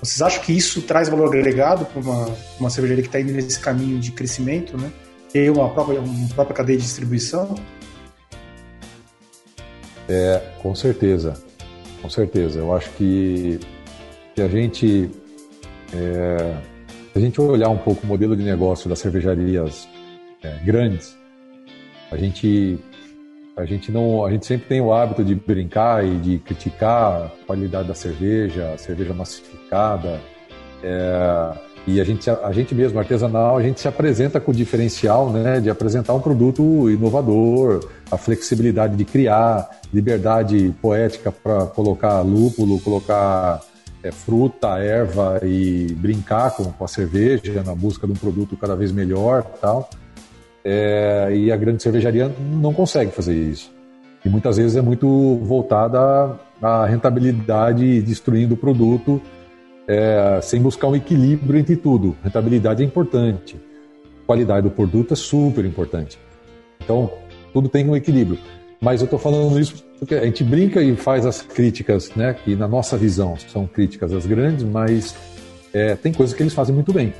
Vocês acham que isso traz valor agregado para uma, uma cervejaria que está indo nesse caminho de crescimento, né? Ter uma própria, uma própria cadeia de distribuição? É, com certeza. Com certeza. Eu acho que, que a gente é, se a gente olhar um pouco o modelo de negócio das cervejarias é, grandes, a gente A gente não, a gente sempre tem o hábito de brincar e de criticar a qualidade da cerveja, a cerveja massificada. É, e a gente, a gente mesmo, artesanal, a gente se apresenta com o diferencial né, de apresentar um produto inovador, a flexibilidade de criar, liberdade poética para colocar lúpulo, colocar é, fruta, erva e brincar com, com, a cerveja na busca de um produto cada vez melhor tal. É, e a grande cervejaria não consegue fazer isso. E muitas vezes é muito voltada à rentabilidade, destruindo o produto, é, sem buscar um equilíbrio entre tudo. Rentabilidade é importante, qualidade do produto é super importante. Então, tudo tem um equilíbrio. Mas eu estou falando isso porque a gente brinca e faz as críticas, né, que na nossa visão são críticas às grandes, mas é, tem coisas que eles fazem muito bem.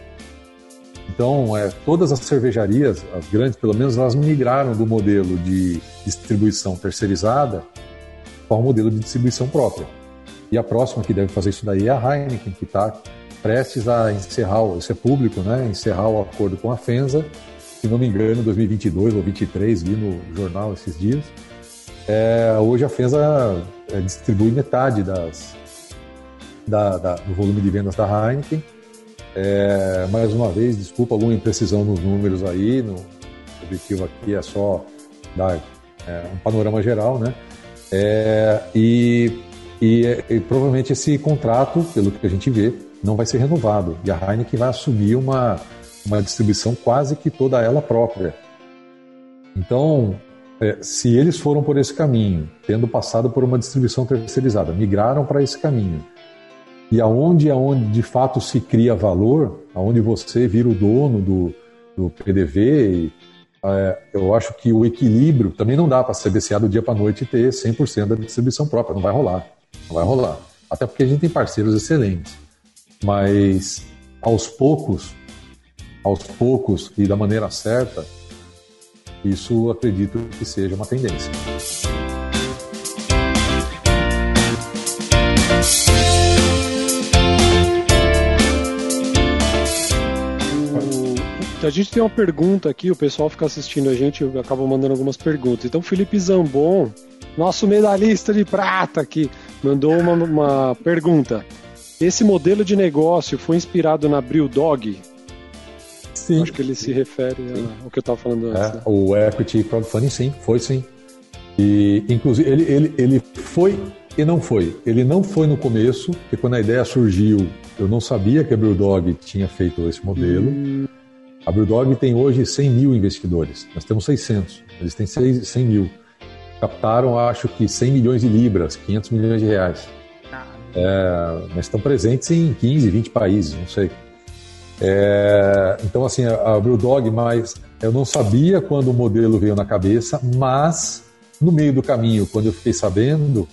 Então, é, todas as cervejarias, as grandes pelo menos, elas migraram do modelo de distribuição terceirizada para um modelo de distribuição própria. E a próxima que deve fazer isso daí é a Heineken, que está prestes a encerrar, isso é público, né, encerrar o acordo com a FENSA, se não me engano, 2022 ou 2023, vi no jornal esses dias. É, hoje a FENSA é, distribui metade das, da, da, do volume de vendas da Heineken é, mais uma vez, desculpa alguma imprecisão nos números aí, no, o objetivo aqui é só dar é, um panorama geral, né? É, e, e, e, provavelmente esse contrato, pelo que a gente vê, não vai ser renovado. E a Heineken vai assumir uma, uma distribuição quase que toda ela própria. Então, é, se eles foram por esse caminho, tendo passado por uma distribuição terceirizada, migraram para esse caminho, e aonde, aonde de fato se cria valor, aonde você vira o dono do, do PDV, e, é, eu acho que o equilíbrio também não dá para ser CBCA do dia para noite e ter 100% da distribuição própria, não vai rolar, não vai rolar. Até porque a gente tem parceiros excelentes, mas aos poucos, aos poucos e da maneira certa, isso acredito que seja uma tendência. A gente tem uma pergunta aqui, o pessoal fica assistindo a gente e acaba mandando algumas perguntas. Então, Felipe Zambon, nosso medalhista de prata aqui, mandou uma, uma pergunta. Esse modelo de negócio foi inspirado na Dog? Sim. Acho que ele se refere ao que eu estava falando antes. É, né? O Equity Crowdfunding, sim, foi sim. E, inclusive, ele, ele, ele foi e não foi. Ele não foi no começo, porque quando a ideia surgiu, eu não sabia que a Dog tinha feito esse modelo. Hum. A Brewdog tem hoje 100 mil investidores, nós temos 600, eles têm 100 mil. Captaram, acho que 100 milhões de libras, 500 milhões de reais. É, mas estão presentes em 15, 20 países, não sei. É, então, assim, a Brewdog, mas eu não sabia quando o modelo veio na cabeça, mas no meio do caminho, quando eu fiquei sabendo,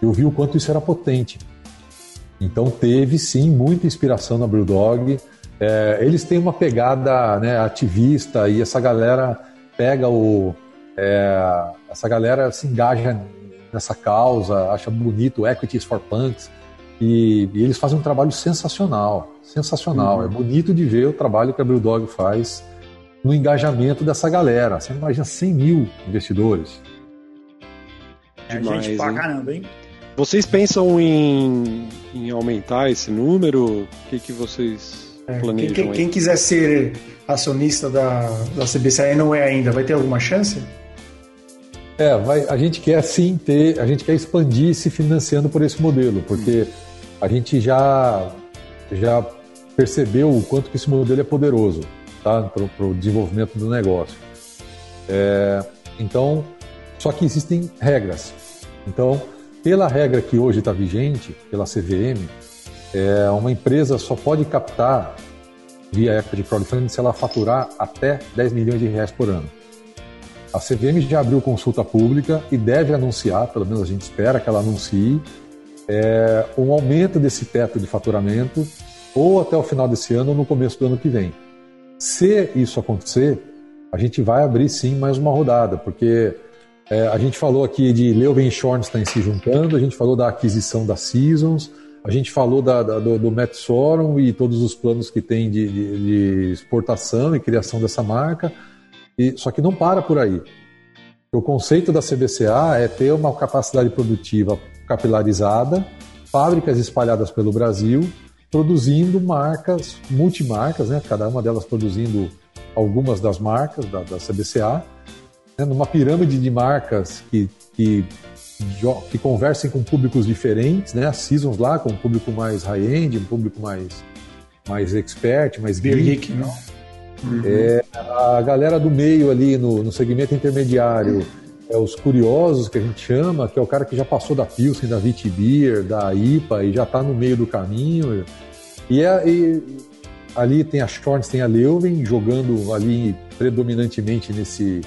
eu vi o quanto isso era potente. Então, teve sim muita inspiração na Brewdog. É, eles têm uma pegada né, ativista e essa galera pega o. É, essa galera se engaja nessa causa, acha bonito Equities for Punks e, e eles fazem um trabalho sensacional, sensacional. Uhum. É bonito de ver o trabalho que a Brewdog faz no engajamento dessa galera. Você imagina 100 mil investidores. É Demais, gente pra hein? caramba, hein? Vocês pensam em, em aumentar esse número? O que, que vocês é, quem, quem, quem, quiser ser acionista da, da CBCE não é ainda, vai ter alguma chance? É, vai, a gente quer sim ter, a gente quer expandir se financiando por esse modelo, porque hum. A gente já, já percebeu o quanto que esse modelo é poderoso tá, para o desenvolvimento do negócio. É, então, só que existem regras. Então, pela regra que hoje está vigente, pela CVM, é, uma empresa só pode captar via equity crowdfunding se ela faturar até 10 milhões de reais por ano. A CVM já abriu consulta pública e deve anunciar, pelo menos a gente espera que ela anuncie, é, um aumento desse teto de faturamento ou até o final desse ano ou no começo do ano que vem. Se isso acontecer, a gente vai abrir sim mais uma rodada, porque é, a gente falou aqui de Leuven Schornstein se juntando, a gente falou da aquisição da Seasons, a gente falou da, da, do, do Matt Sorum e todos os planos que tem de, de, de, exportação e criação dessa marca, e, só que não para por aí. O conceito da CBCA é ter uma capacidade produtiva capilarizada, fábricas espalhadas pelo Brasil, produzindo marcas, multimarcas, né? cada uma delas produzindo algumas das marcas da, da CBCA, né? numa pirâmide de marcas que, que, que conversem com públicos diferentes, né? as seasons lá com um público mais high-end, um público mais, mais expert, mais geek, não? Uhum. É, a galera do meio ali no, no segmento intermediário é os curiosos que a gente chama, que é o cara que já passou da Pilsen, da Vitibir, da IPA e já está no meio do caminho. E, é, e, ali tem a Shorts, tem a Leuven jogando ali predominantemente nesse,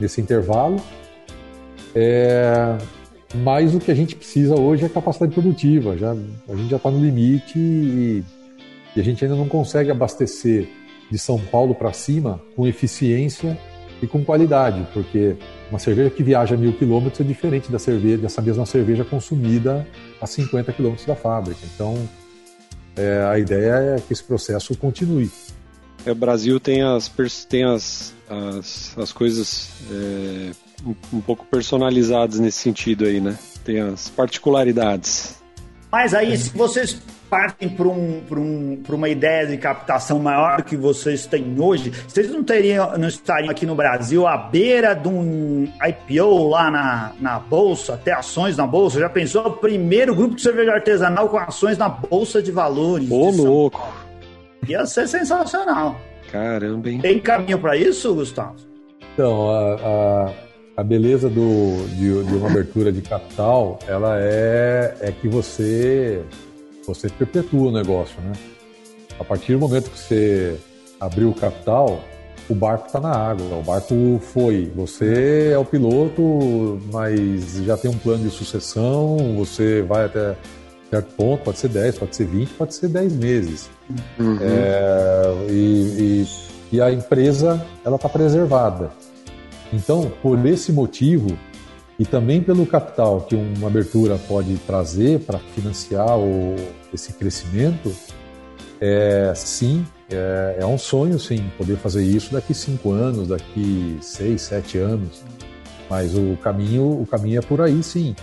nesse intervalo. É, mas o que a gente precisa hoje é capacidade produtiva. Já, a gente já está no limite e, e a gente ainda não consegue abastecer de São Paulo para cima com eficiência e com qualidade, porque uma cerveja que viaja mil quilômetros é diferente da cerveja, dessa mesma cerveja consumida a 50 quilômetros da fábrica. Então, é, a ideia é que esse processo continue. É, o Brasil tem as, tem as, as, as coisas é, um, um pouco personalizadas nesse sentido aí, né? Tem as particularidades. Mas aí, se vocês partem para um, um, uma ideia de captação maior do que vocês têm hoje, vocês não, teriam, não estariam aqui no Brasil à beira de um IPO lá na, na Bolsa, até ações na Bolsa? Já pensou? O primeiro grupo de cerveja artesanal com ações na Bolsa de Valores. Ô, louco! Ia ser sensacional. Caramba, hein? Tem caminho para isso, Gustavo? Então, a, a, a beleza do, de, de, uma abertura de capital, ela é, é que você você perpetua o negócio, né? A partir do momento que você abriu o capital, o barco está na água, o barco foi. Você é o piloto, mas já tem um plano de sucessão, você vai até certo ponto, pode ser 10, pode ser 20, pode ser 10 meses. Uhum. É, e, e, e, a empresa ela está preservada. Então, por esse motivo, e também pelo capital que uma abertura pode trazer para financiar o, esse crescimento, é, sim, é, é, um sonho, sim, poder fazer isso daqui cinco anos, daqui seis, sete anos. Mas o caminho, o caminho é por aí, sim.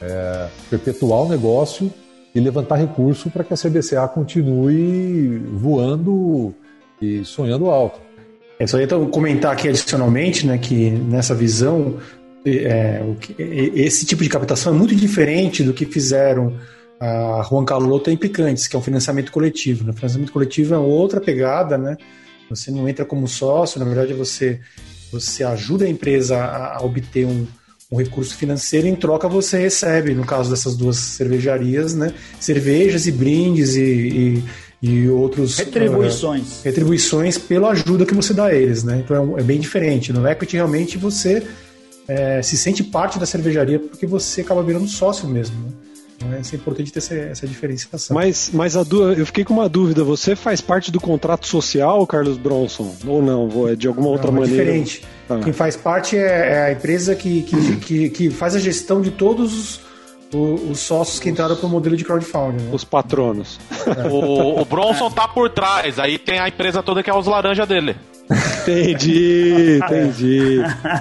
É, perpetuar o negócio e levantar recurso para que a CBCA continue voando e sonhando alto. É só então comentar aqui adicionalmente, né, que nessa visão é, esse tipo de captação é muito diferente do que fizeram a Juan Carlota em Picantes, que é um financiamento coletivo. Né? O financiamento coletivo é outra pegada, né? Você não entra como sócio, na verdade você, você ajuda a empresa a, a obter um, um recurso financeiro e em troca você recebe, no caso dessas duas cervejarias, né? Cervejas e brindes e, e, e outros... Retribuições. Uh, retribuições pela ajuda que você dá a eles, né? Então é, é bem diferente. No equity realmente você é, se sente parte da cervejaria porque você acaba virando sócio mesmo. Né? Então, é, é importante ter essa, essa diferenciação. Mas, mas a eu fiquei com uma dúvida. Você faz parte do contrato social, Carlos Bronson? Ou não? É de alguma não, outra é maneira? diferente. Ah. Quem faz parte é, é a empresa que, que, que, que, faz a gestão de todos os, os sócios que entraram para o modelo de crowdfunding. Né? Os patronos. É. O, o Bronson tá por trás, aí tem a empresa toda que é os laranja dele. Entendi, entendi.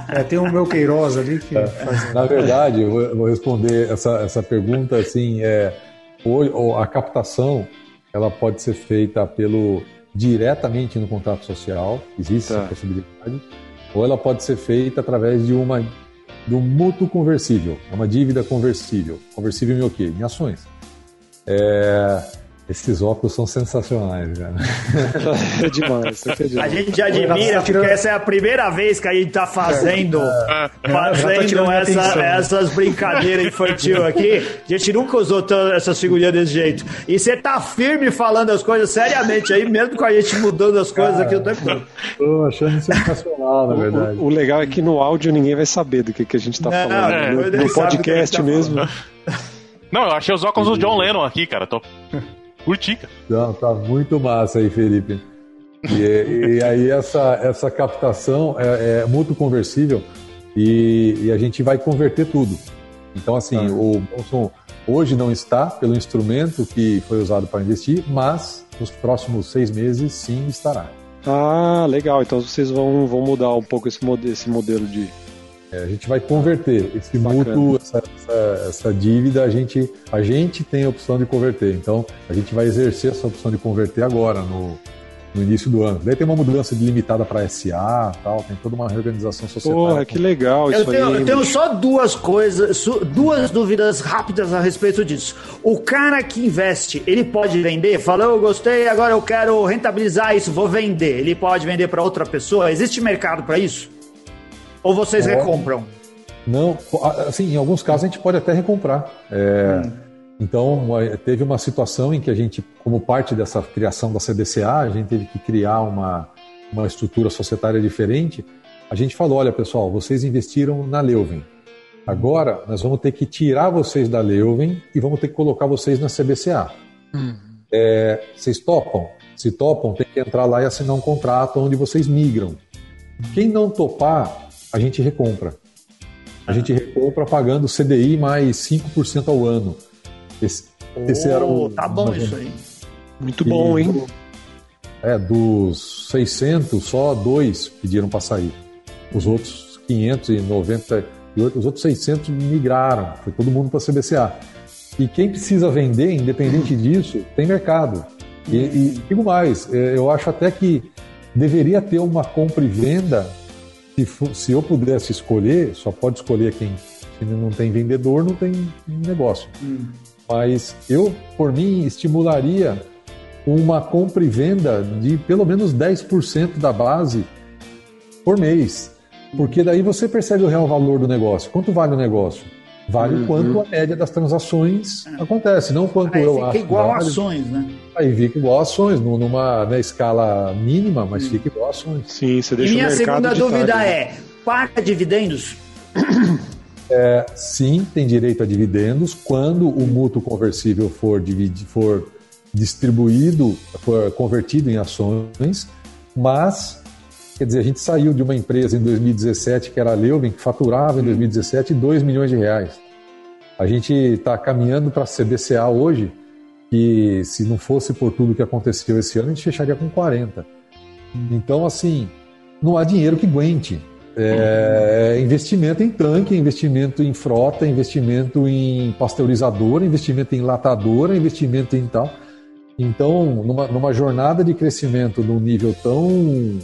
É, tem o meu Queiroz ali que é. faz... Na verdade, eu vou responder essa, essa pergunta assim, é, a captação ela pode ser feita pelo diretamente no contrato social, existe tá. essa possibilidade, ou ela pode ser feita através de uma de um mútuo conversível, é uma dívida conversível. Conversível em o quê? Em ações. É, esses óculos são sensacionais, cara. é demais, é demais. A gente admira, porque essa é a primeira vez que a gente tá fazendo, é, é. fazendo essa, essas brincadeiras infantis aqui. A gente nunca usou essas figurinhas desse jeito. E você tá firme falando as coisas seriamente aí, mesmo com a gente mudando as coisas cara, aqui o tempo todo. Tô achando sensacional, na verdade. O, o, legal é que no áudio ninguém vai saber do que, que a gente tá não, falando. É, no, no podcast tá mesmo. Não, eu achei os óculos do John Lennon aqui, cara. Tô... Curti, cara. Não, tá muito massa aí, Felipe. E, e aí essa, essa captação é, é muito conversível e, e, a gente vai converter tudo. Então, assim, ah. o Bolson hoje não está pelo instrumento que foi usado para investir, mas nos próximos seis meses sim estará. Ah, legal. Então vocês vão, vão mudar um pouco esse, esse modelo de, É, a gente vai converter esse mútuo, essa, essa, essa, dívida, a gente, a gente tem a opção de converter. Então, a gente vai exercer essa opção de converter agora, no, no início do ano. Daí tem uma mudança limitada para SA, tal, tem toda uma reorganização social. Porra, que legal isso eu tenho, aí. Eu tenho só duas coisas, duas dúvidas rápidas a respeito disso. O cara que investe, ele pode vender? Falou, eu gostei, agora eu quero rentabilizar isso, vou vender. Ele pode vender para outra pessoa? Existe mercado para isso? Ou vocês é. recompram? Não, assim, em alguns casos a gente pode até recomprar. É, hum. Então, teve uma situação em que a gente, como parte dessa criação da CBCA, a gente teve que criar uma, uma estrutura societária diferente. A gente falou: olha, pessoal, vocês investiram na Leuven. Agora, nós vamos ter que tirar vocês da Leuven e vamos ter que colocar vocês na CBCA. Hum. É, vocês topam? Se topam, tem que entrar lá e assinar um contrato onde vocês migram. Quem não topar, a gente recompra. A gente recompra pagando CDI mais 5% ao ano. Esse, oh, esse era o. Tá bom isso aí. Muito bom, hein? É, dos 600, só dois pediram para sair. Os outros 598, os outros 600 migraram. Foi todo mundo para a CBCA. E quem precisa vender, independente disso, tem mercado. E, e digo mais, é, eu acho até que deveria ter uma compra e venda se, se eu pudesse escolher, só pode escolher quem se não tem vendedor, não tem negócio. Hum. Mas eu, por mim, estimularia uma compra e venda de pelo menos 10% da base por mês. Porque daí você percebe o real valor do negócio. Quanto vale o negócio? Vale uhum. quanto a média das transações é. acontece, não quanto Aí eu fica acho. igual vale. ações, né? Aí fica igual ações, numa né, escala mínima, mas hum. fica igual ações. Sim, você deixa e minha segunda dúvida tarde, é: paga dividendos? É, sim, tem direito a dividendos quando o mútuo conversível for, for distribuído, for convertido em ações, mas Quer dizer, a gente saiu de uma empresa em 2017, que era a Leuven, que faturava em 2017 2 milhões de reais. A gente está caminhando para a CBCA hoje, que se não fosse por tudo que aconteceu esse ano, a gente fecharia com 40. Então, assim, não há dinheiro que aguente. É, investimento em tanque, investimento em frota, investimento em pasteurizadora, investimento em latadora, investimento em tal. Então, numa, numa jornada de crescimento num nível tão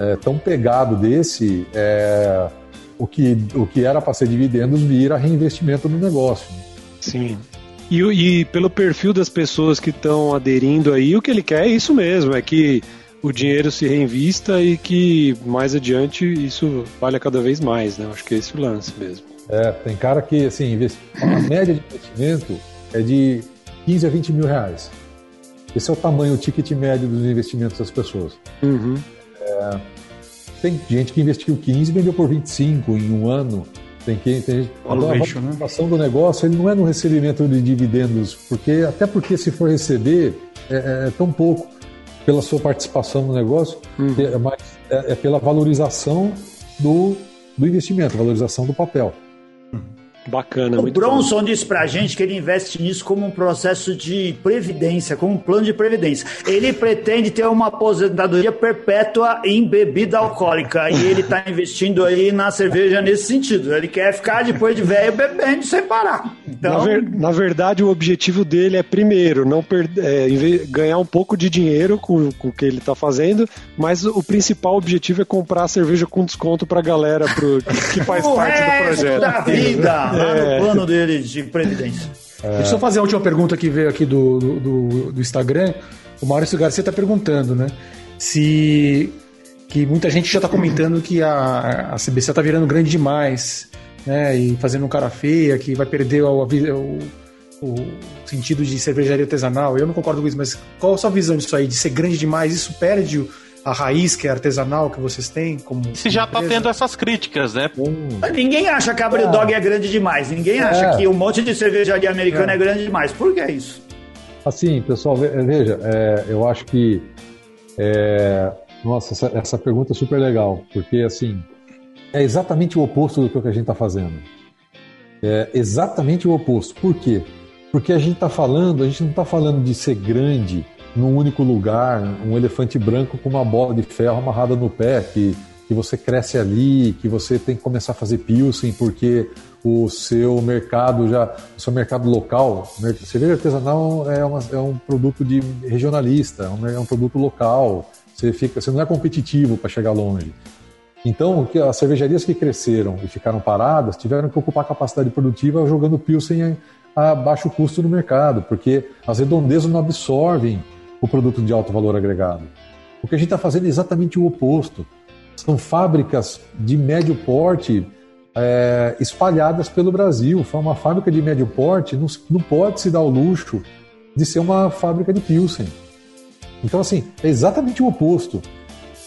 é, tão pegado desse, é, o, que, o que era para ser dividendos vira reinvestimento no negócio. Sim. E, e pelo perfil das pessoas que estão aderindo aí, o que ele quer é isso mesmo, é que o dinheiro se reinvista e que mais adiante isso valha cada vez mais, né? Acho que é esse o lance mesmo. É, tem cara que, assim, a média de investimento é de 15 a 20 mil reais. Esse é o tamanho, o ticket médio dos investimentos das pessoas. Uhum. É, tem gente que investiu 15 e vendeu por 25 em um ano. Tem que tem gente, a participação né? do negócio ele não é no recebimento de dividendos, porque até porque se for receber é, é, é tão pouco pela sua participação no negócio, uhum. é, mas é, é pela valorização do, do investimento, valorização do papel. Bacana, o Bronson bom. disse pra gente que ele investe nisso como um processo de previdência, como um plano de previdência. Ele pretende ter uma aposentadoria perpétua em bebida alcoólica e ele tá investindo aí na cerveja nesse sentido. Ele quer ficar depois de velho bebendo sem parar. Então... Na, ver, na verdade, o objetivo dele é primeiro não perder, é, ganhar um pouco de dinheiro com, com o que ele está fazendo, mas o principal objetivo é comprar cerveja com desconto para a galera pro, que faz parte do projeto. Da vida é. no plano dele de previdência. É. Deixa eu fazer a última pergunta que veio aqui do, do, do Instagram. O Maurício Garcia está perguntando, né? Se que muita gente já está comentando que a, a CBC está virando grande demais, né? E fazendo um cara feia, que vai perder o, o, o, sentido de cervejaria artesanal. Eu não concordo com isso, mas qual a sua visão disso aí? De ser grande demais, isso perde o, a raiz que é artesanal que vocês têm como. Se já está tendo essas críticas, né? Hum. Ninguém acha que a Brewdog é. é grande demais. Ninguém acha é. que um monte de cervejaria americana é. é. grande demais. Por que isso? Assim, pessoal, veja, é, eu acho que. É, nossa, essa, essa pergunta é super legal, porque assim. É exatamente o oposto do que a gente está fazendo. É exatamente o oposto. Por quê? Porque a gente está falando, a gente não está falando de ser grande num único lugar, um elefante branco com uma bola de ferro amarrada no pé, que que você cresce ali, que você tem que começar a fazer pilsen porque o seu mercado já, o seu mercado local, cerveja artesanal é, uma, é um produto de regionalista, é um, é produto local. Você fica, você não é competitivo para chegar longe. Então, as cervejarias que cresceram e ficaram paradas tiveram que ocupar a capacidade produtiva jogando Pilsen a baixo custo no mercado, porque as redondezas não absorvem o produto de alto valor agregado. O que a gente está fazendo é exatamente o oposto. São fábricas de médio porte é, espalhadas pelo Brasil. Uma fábrica de médio porte não, não pode se dar o luxo de ser uma fábrica de Pilsen. Então, assim, é exatamente o oposto.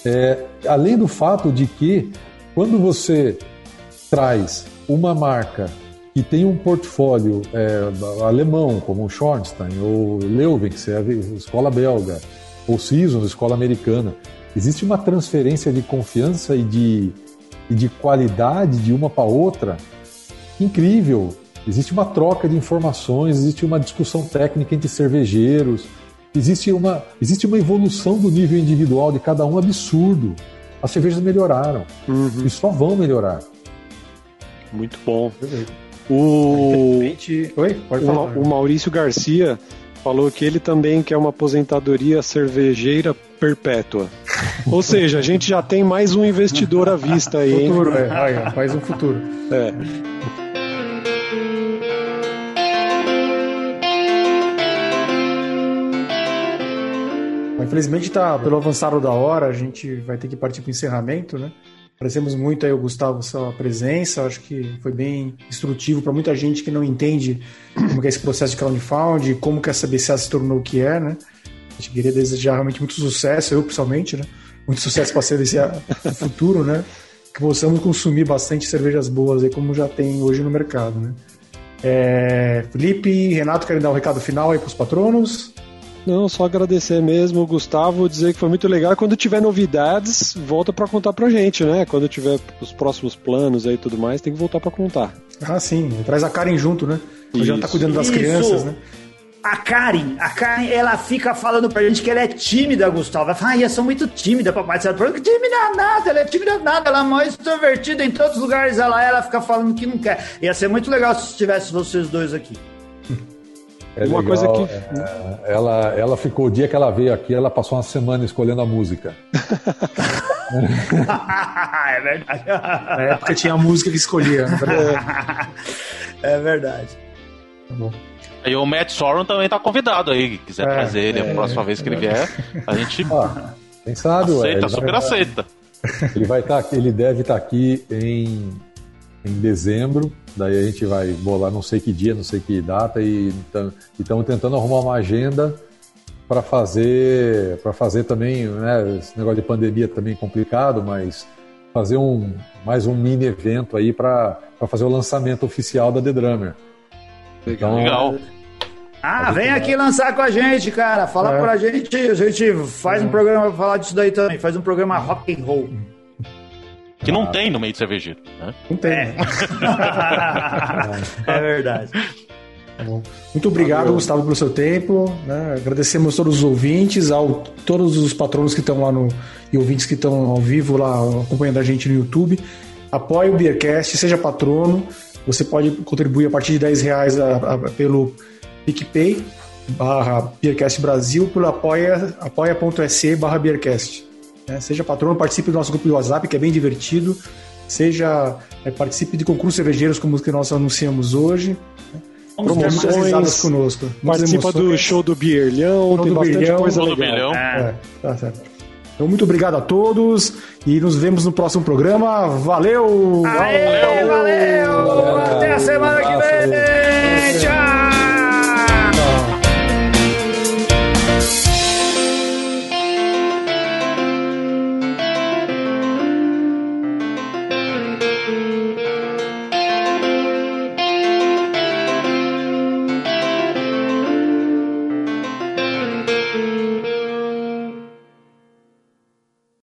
É, além do fato de que, quando você traz uma marca que tem um portfólio é, alemão, como o Schornstein, ou Leuven, que é a escola belga, ou Seasons, escola americana, existe uma transferência de confiança e de, e de qualidade de uma para outra incrível. Existe uma troca de informações, existe uma discussão técnica entre cervejeiros, existe uma, existe uma evolução do nível individual de cada um absurdo. As cervejas melhoraram uhum. e só vão melhorar. Muito bom. O, Oi? O, o Maurício Garcia falou que ele também quer uma aposentadoria cervejeira perpétua. Ou seja, a gente já tem mais um investidor à vista aí. Futuro, é. mais um futuro. É. Infelizmente está pelo avançado da hora, a gente vai ter que partir para o encerramento, né? Agradecemos muito aí o Gustavo sua presença, acho que foi bem instrutivo para muita gente que não entende como é esse processo de crowdfunding, como que essa BCA se tornou o que é, né? A gente queria desejar realmente muito sucesso, eu pessoalmente, né? Muito sucesso para CVC no futuro, né? Que possamos consumir bastante cervejas boas aí, como já tem hoje no mercado, né? É, Felipe Renato querem dar um recado final aí para os patronos? Não, só agradecer mesmo, Gustavo, dizer que foi muito legal. Quando tiver novidades, volta para contar pra gente, né? Quando tiver os próximos planos aí e tudo mais, tem que voltar para contar. Ah, sim. Traz a Karen junto, né? Isso. Já tá cuidando das Isso. crianças, né? A Karen, a Karen, ela fica falando pra gente que ela é tímida, Gustavo. Ela fala, ah, eu sou muito tímida, papai. Você fala, que tímida nada, ela é tímida nada, ela é mais extrovertida em todos os lugares. Ela, ela fica falando que não quer. Ia ser muito legal se tivesse vocês dois aqui. É uma legal, coisa que. É, ela, ela ficou, o dia que ela veio aqui, ela passou uma semana escolhendo a música. é verdade. Na época tinha a música que escolhia. Né? é verdade. Tá bom. E o Matt Sorum também tá convidado aí, quiser é, trazer ele é, a próxima vez que ele vier, a gente. Ah, quem sabe, aceita, super vai... aceita. Ele vai estar tá, ele deve estar tá aqui em, em dezembro Daí a gente vai bolar não sei que dia, não sei que data e estamos tentando arrumar uma agenda para fazer para fazer também, né, esse negócio de pandemia também é complicado, mas fazer um mais um mini evento aí para fazer o lançamento oficial da The Drummer. Então, Legal. Ah, vem aqui lançar com a gente, cara. Fala é. pra gente, a gente faz um programa pra falar disso daí também, faz um programa rock and roll. Que não ah. tem no meio de cervejeiro. Né? Não tem. É, é verdade. Tá Muito obrigado, Valeu. Gustavo, pelo seu tempo. Né? Agradecemos todos os ouvintes, ao todos os patronos que estão lá no e ouvintes que estão ao vivo lá acompanhando a gente no YouTube. Apoie o Beercast, seja patrono. Você pode contribuir a partir de 10 reais a, a, pelo PicPay barra Beercast Brasil, pelo apoia.se apoia barra Beercast. Né? Seja patrono, participe do nosso grupo de WhatsApp, que é bem divertido. Seja é, participe de concursos cervejeiros, como os que nós anunciamos hoje. Né? Promoções conosco. Participa do show do Bierlhão, tem do bastante Birlhão, coisa legal. Do. É, tá certo. Então, muito obrigado a todos e nos vemos no próximo programa. Valeu! Aê, valeu! valeu. Até a semana que vem!